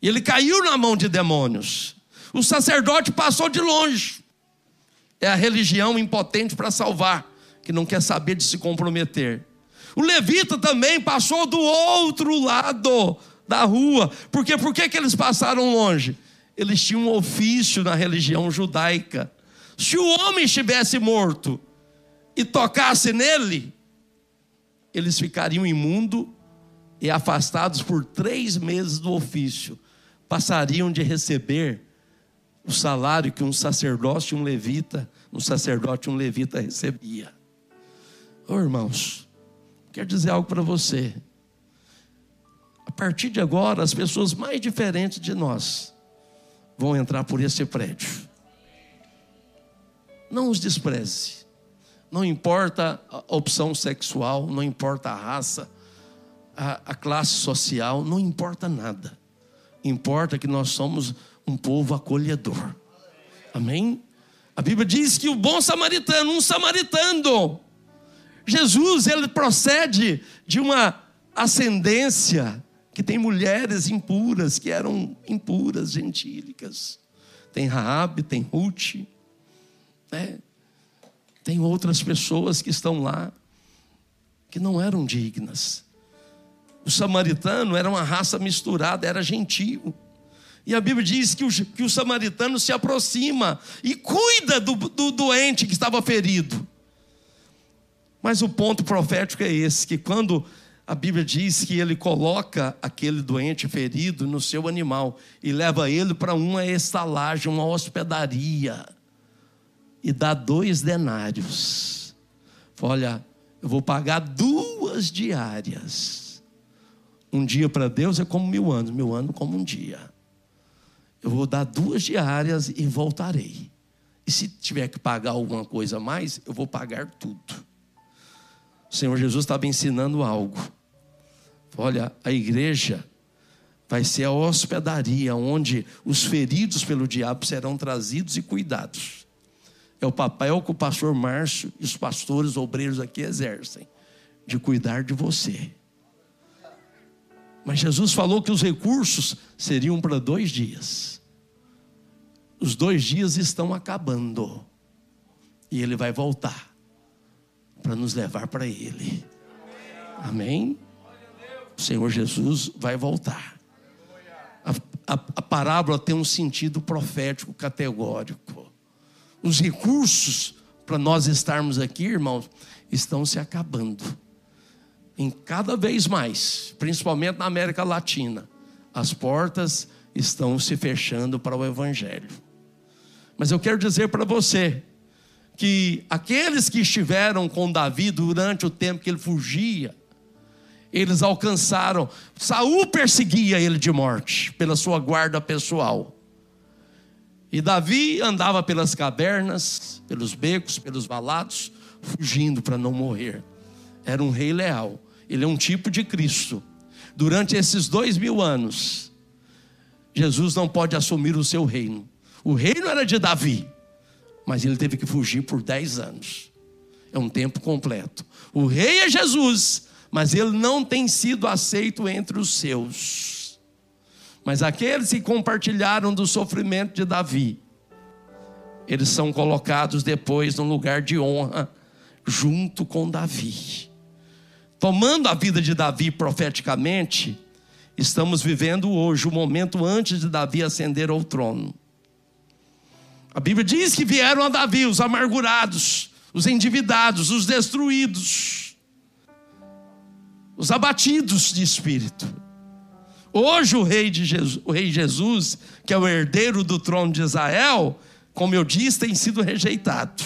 E ele caiu na mão de demônios. O sacerdote passou de longe. É a religião impotente para salvar, que não quer saber de se comprometer. O levita também passou do outro lado da rua. Porque por que, que eles passaram longe? Eles tinham um ofício na religião judaica. Se o homem estivesse morto e tocasse nele, eles ficariam imundo e afastados por três meses do ofício. Passariam de receber o salário que um sacerdote um levita, um sacerdote um levita recebia. Oh, irmãos, quero dizer algo para você. A partir de agora, as pessoas mais diferentes de nós vão entrar por esse prédio. Não os despreze. Não importa a opção sexual, não importa a raça, a, a classe social, não importa nada. Importa que nós somos um povo acolhedor. Amém? A Bíblia diz que o bom samaritano, um samaritano, Jesus, ele procede de uma ascendência que tem mulheres impuras, que eram impuras, gentílicas. Tem Raabe, tem Ruth, né? Tem outras pessoas que estão lá que não eram dignas. O samaritano era uma raça misturada, era gentil. E a Bíblia diz que o, que o samaritano se aproxima e cuida do, do doente que estava ferido. Mas o ponto profético é esse: que quando a Bíblia diz que ele coloca aquele doente ferido no seu animal e leva ele para uma estalagem, uma hospedaria, e dá dois denários. Olha, eu vou pagar duas diárias. Um dia para Deus é como mil anos, mil anos como um dia. Eu vou dar duas diárias e voltarei. E se tiver que pagar alguma coisa a mais, eu vou pagar tudo. O Senhor Jesus estava ensinando algo. Olha, a igreja vai ser a hospedaria onde os feridos pelo diabo serão trazidos e cuidados. É o papel que o pastor Márcio e os pastores obreiros aqui exercem, de cuidar de você. Mas Jesus falou que os recursos seriam para dois dias. Os dois dias estão acabando. E ele vai voltar para nos levar para Ele. Amém? O Senhor Jesus vai voltar. A, a, a parábola tem um sentido profético categórico. Os recursos para nós estarmos aqui, irmãos, estão se acabando. Em cada vez mais, principalmente na América Latina, as portas estão se fechando para o Evangelho. Mas eu quero dizer para você, que aqueles que estiveram com Davi durante o tempo que ele fugia, eles alcançaram. Saul perseguia ele de morte pela sua guarda pessoal. E Davi andava pelas cavernas, pelos becos, pelos valados, fugindo para não morrer. Era um rei leal. Ele é um tipo de Cristo. Durante esses dois mil anos, Jesus não pode assumir o seu reino. O reino era de Davi mas ele teve que fugir por 10 anos. É um tempo completo. O rei é Jesus, mas ele não tem sido aceito entre os seus. Mas aqueles que compartilharam do sofrimento de Davi, eles são colocados depois num lugar de honra, junto com Davi. Tomando a vida de Davi profeticamente, estamos vivendo hoje o momento antes de Davi ascender ao trono. A Bíblia diz que vieram a Davi os amargurados, os endividados, os destruídos, os abatidos de espírito. Hoje o rei, de Jesus, o rei Jesus, que é o herdeiro do trono de Israel, como eu disse, tem sido rejeitado.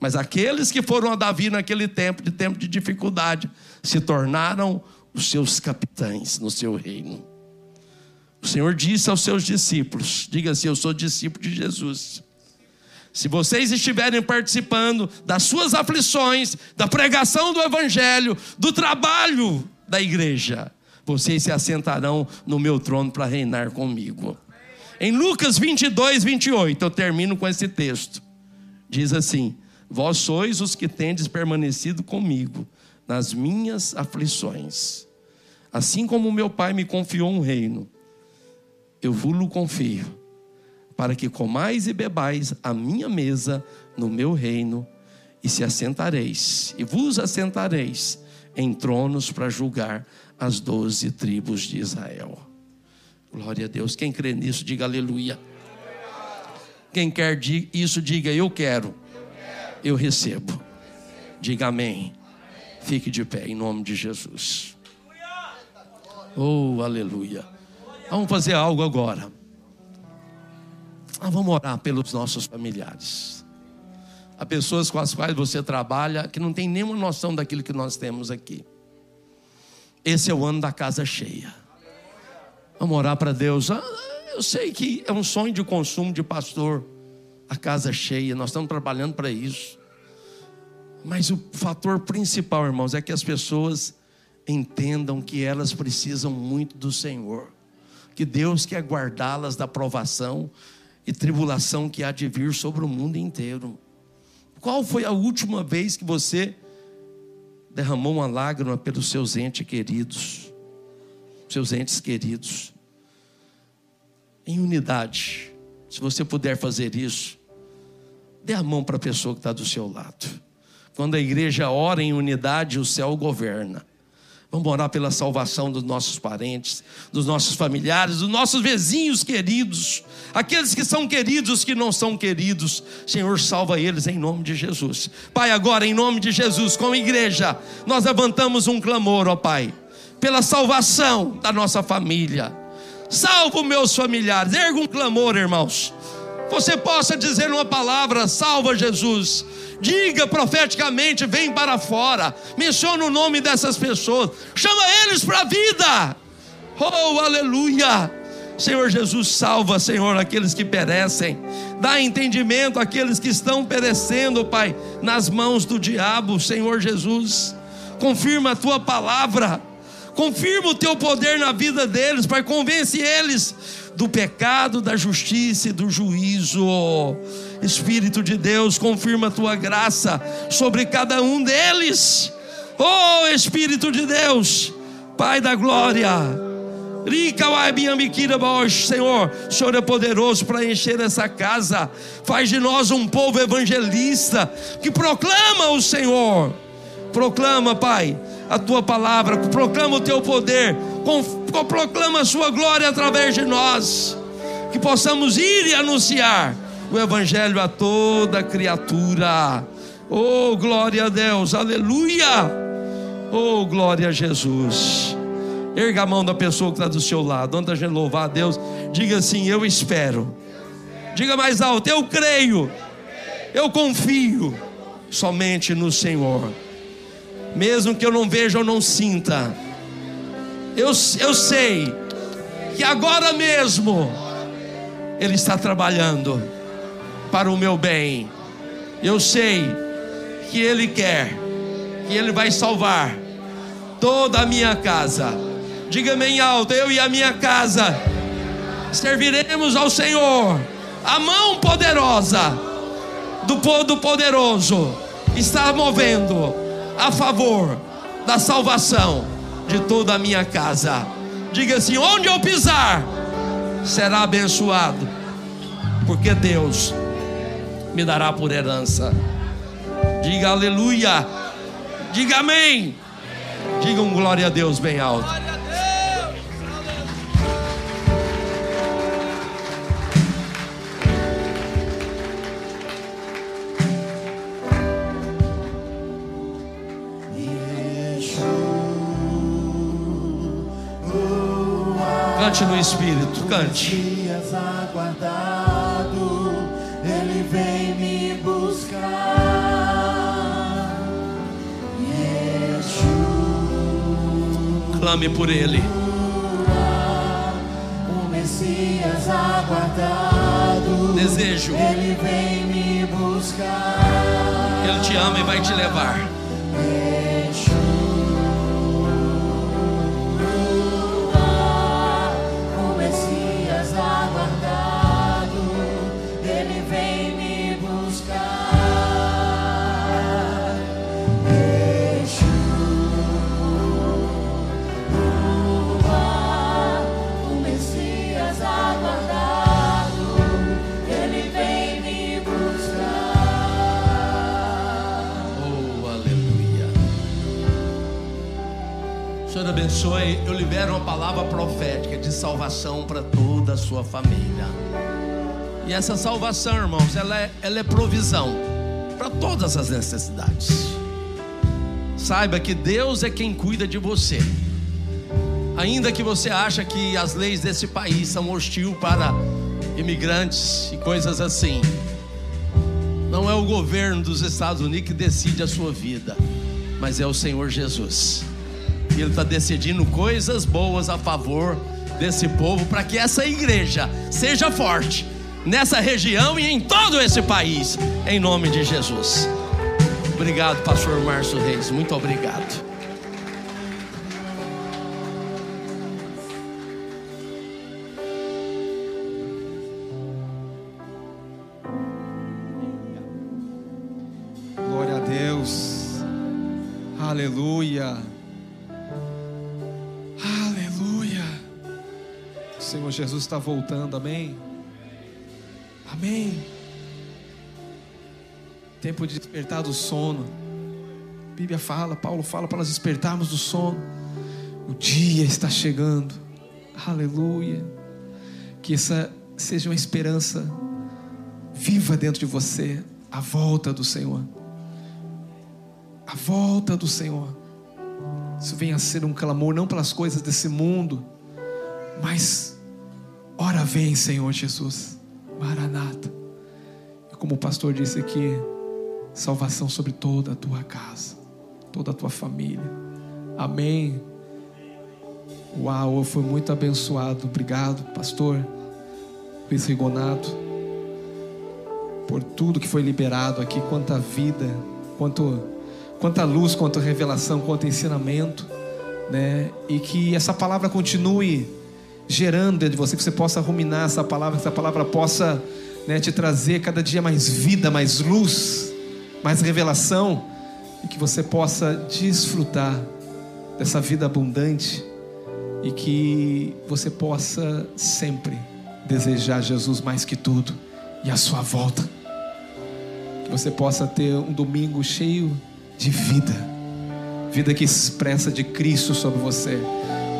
Mas aqueles que foram a Davi naquele tempo, de tempo de dificuldade, se tornaram os seus capitães no seu reino. O Senhor disse aos seus discípulos: diga assim, eu sou discípulo de Jesus. Se vocês estiverem participando das suas aflições, da pregação do Evangelho, do trabalho da igreja, vocês se assentarão no meu trono para reinar comigo. Em Lucas 22, 28, eu termino com esse texto. Diz assim: Vós sois os que tendes permanecido comigo nas minhas aflições. Assim como meu Pai me confiou um reino, eu vos confio, para que comais e bebais a minha mesa no meu reino, e se assentareis, e vos assentareis em tronos para julgar as doze tribos de Israel. Glória a Deus. Quem crê nisso, diga aleluia. Quem quer isso, diga eu quero eu recebo. Diga amém. Fique de pé em nome de Jesus. Oh, aleluia. Vamos fazer algo agora. Ah, vamos orar pelos nossos familiares. Há pessoas com as quais você trabalha que não tem nenhuma noção daquilo que nós temos aqui. Esse é o ano da casa cheia. Vamos orar para Deus. Ah, eu sei que é um sonho de consumo de pastor a casa cheia, nós estamos trabalhando para isso. Mas o fator principal, irmãos, é que as pessoas entendam que elas precisam muito do Senhor, que Deus quer guardá-las da provação e tribulação que há de vir sobre o mundo inteiro. Qual foi a última vez que você derramou uma lágrima pelos seus entes queridos? Seus entes queridos. Em unidade. Se você puder fazer isso, Dê a mão para a pessoa que está do seu lado. Quando a igreja ora em unidade, o céu governa. Vamos orar pela salvação dos nossos parentes, dos nossos familiares, dos nossos vizinhos queridos, aqueles que são queridos, que não são queridos. Senhor, salva eles em nome de Jesus. Pai, agora em nome de Jesus, como igreja, nós levantamos um clamor, ó Pai, pela salvação da nossa família. Salva os meus familiares. Erga um clamor, irmãos você possa dizer uma palavra, salva Jesus. Diga profeticamente, vem para fora. Menciona o nome dessas pessoas. Chama eles para a vida. Oh, aleluia. Senhor Jesus, salva, Senhor, aqueles que perecem. Dá entendimento àqueles que estão perecendo, Pai, nas mãos do diabo, Senhor Jesus. Confirma a tua palavra. Confirma o teu poder na vida deles, Pai. Convence eles do pecado, da justiça e do juízo. Espírito de Deus, confirma a tua graça sobre cada um deles. Oh Espírito de Deus, Pai da glória. Senhor, Senhor é poderoso para encher essa casa. Faz de nós um povo evangelista que proclama o Senhor. Proclama, Pai, a tua palavra, proclama o teu poder, proclama a sua glória através de nós, que possamos ir e anunciar o Evangelho a toda criatura. Oh, glória a Deus, aleluia! Oh, glória a Jesus. Erga a mão da pessoa que está do seu lado, antes da gente louvar a Deus, diga assim: Eu espero. Diga mais alto: Eu creio, eu confio somente no Senhor mesmo que eu não veja ou não sinta. Eu, eu sei que agora mesmo Ele está trabalhando para o meu bem. Eu sei que Ele quer, que Ele vai salvar toda a minha casa. Diga-me em alto: eu e a minha casa serviremos ao Senhor. A mão poderosa do, poderoso está movendo a favor da salvação de toda a minha casa. Diga assim: onde eu pisar, será abençoado, porque Deus me dará por herança. Diga aleluia, diga amém, diga um glória a Deus bem alto. cante no Espírito, cante. Dias aguardado, ele vem me buscar. Clame por ele. O Messias aguardado. Desejo. Ele vem me buscar. Ele te ama e vai te levar. Eu libero uma palavra profética de salvação para toda a sua família. E essa salvação, irmãos, ela é, ela é provisão para todas as necessidades. Saiba que Deus é quem cuida de você. Ainda que você acha que as leis desse país são hostil para imigrantes e coisas assim. Não é o governo dos Estados Unidos que decide a sua vida, mas é o Senhor Jesus. E Ele está decidindo coisas boas a favor desse povo para que essa igreja seja forte nessa região e em todo esse país, em nome de Jesus. Obrigado, Pastor Márcio Reis, muito obrigado. Glória a Deus. Aleluia. Senhor Jesus está voltando, amém? Amém. Tempo de despertar do sono. A Bíblia fala, Paulo fala para nós despertarmos do sono. O dia está chegando. Aleluia. Que essa seja uma esperança viva dentro de você, a volta do Senhor a volta do Senhor. Isso venha a ser um clamor não pelas coisas desse mundo, mas ora vem, Senhor Jesus. Maranata. E como o pastor disse aqui, salvação sobre toda a tua casa, toda a tua família. Amém. Uau, foi muito abençoado. Obrigado, pastor Luiz Rigonato, por tudo que foi liberado aqui, quanta vida, quanto quanta luz, quanta revelação, quanto ensinamento, né? E que essa palavra continue gerando dentro de você, que você possa ruminar essa palavra, que essa palavra possa né, te trazer cada dia mais vida, mais luz, mais revelação, e que você possa desfrutar dessa vida abundante e que você possa sempre desejar Jesus mais que tudo e a sua volta. Que você possa ter um domingo cheio de vida, vida que expressa de Cristo sobre você.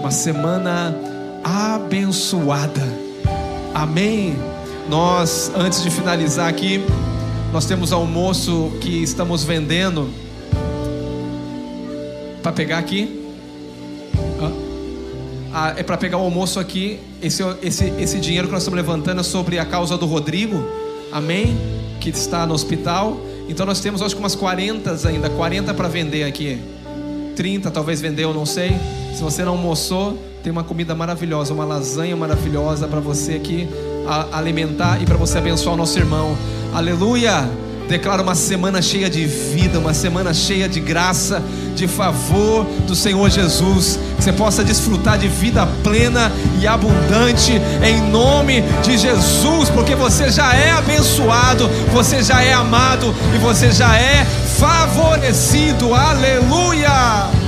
Uma semana abençoada. Amém. Nós, antes de finalizar aqui, nós temos almoço que estamos vendendo. Para pegar aqui. Ah, é para pegar o almoço aqui. Esse, esse, esse dinheiro que nós estamos levantando é sobre a causa do Rodrigo. Amém? Que está no hospital. Então nós temos acho que umas 40 ainda, 40 para vender aqui. 30 talvez vendeu, não sei. Se você não almoçou, tem uma comida maravilhosa, uma lasanha maravilhosa para você aqui alimentar e para você abençoar o nosso irmão. Aleluia! Declaro uma semana cheia de vida, uma semana cheia de graça, de favor do Senhor Jesus. Que você possa desfrutar de vida plena e abundante em nome de Jesus, porque você já é abençoado, você já é amado e você já é favorecido. Aleluia!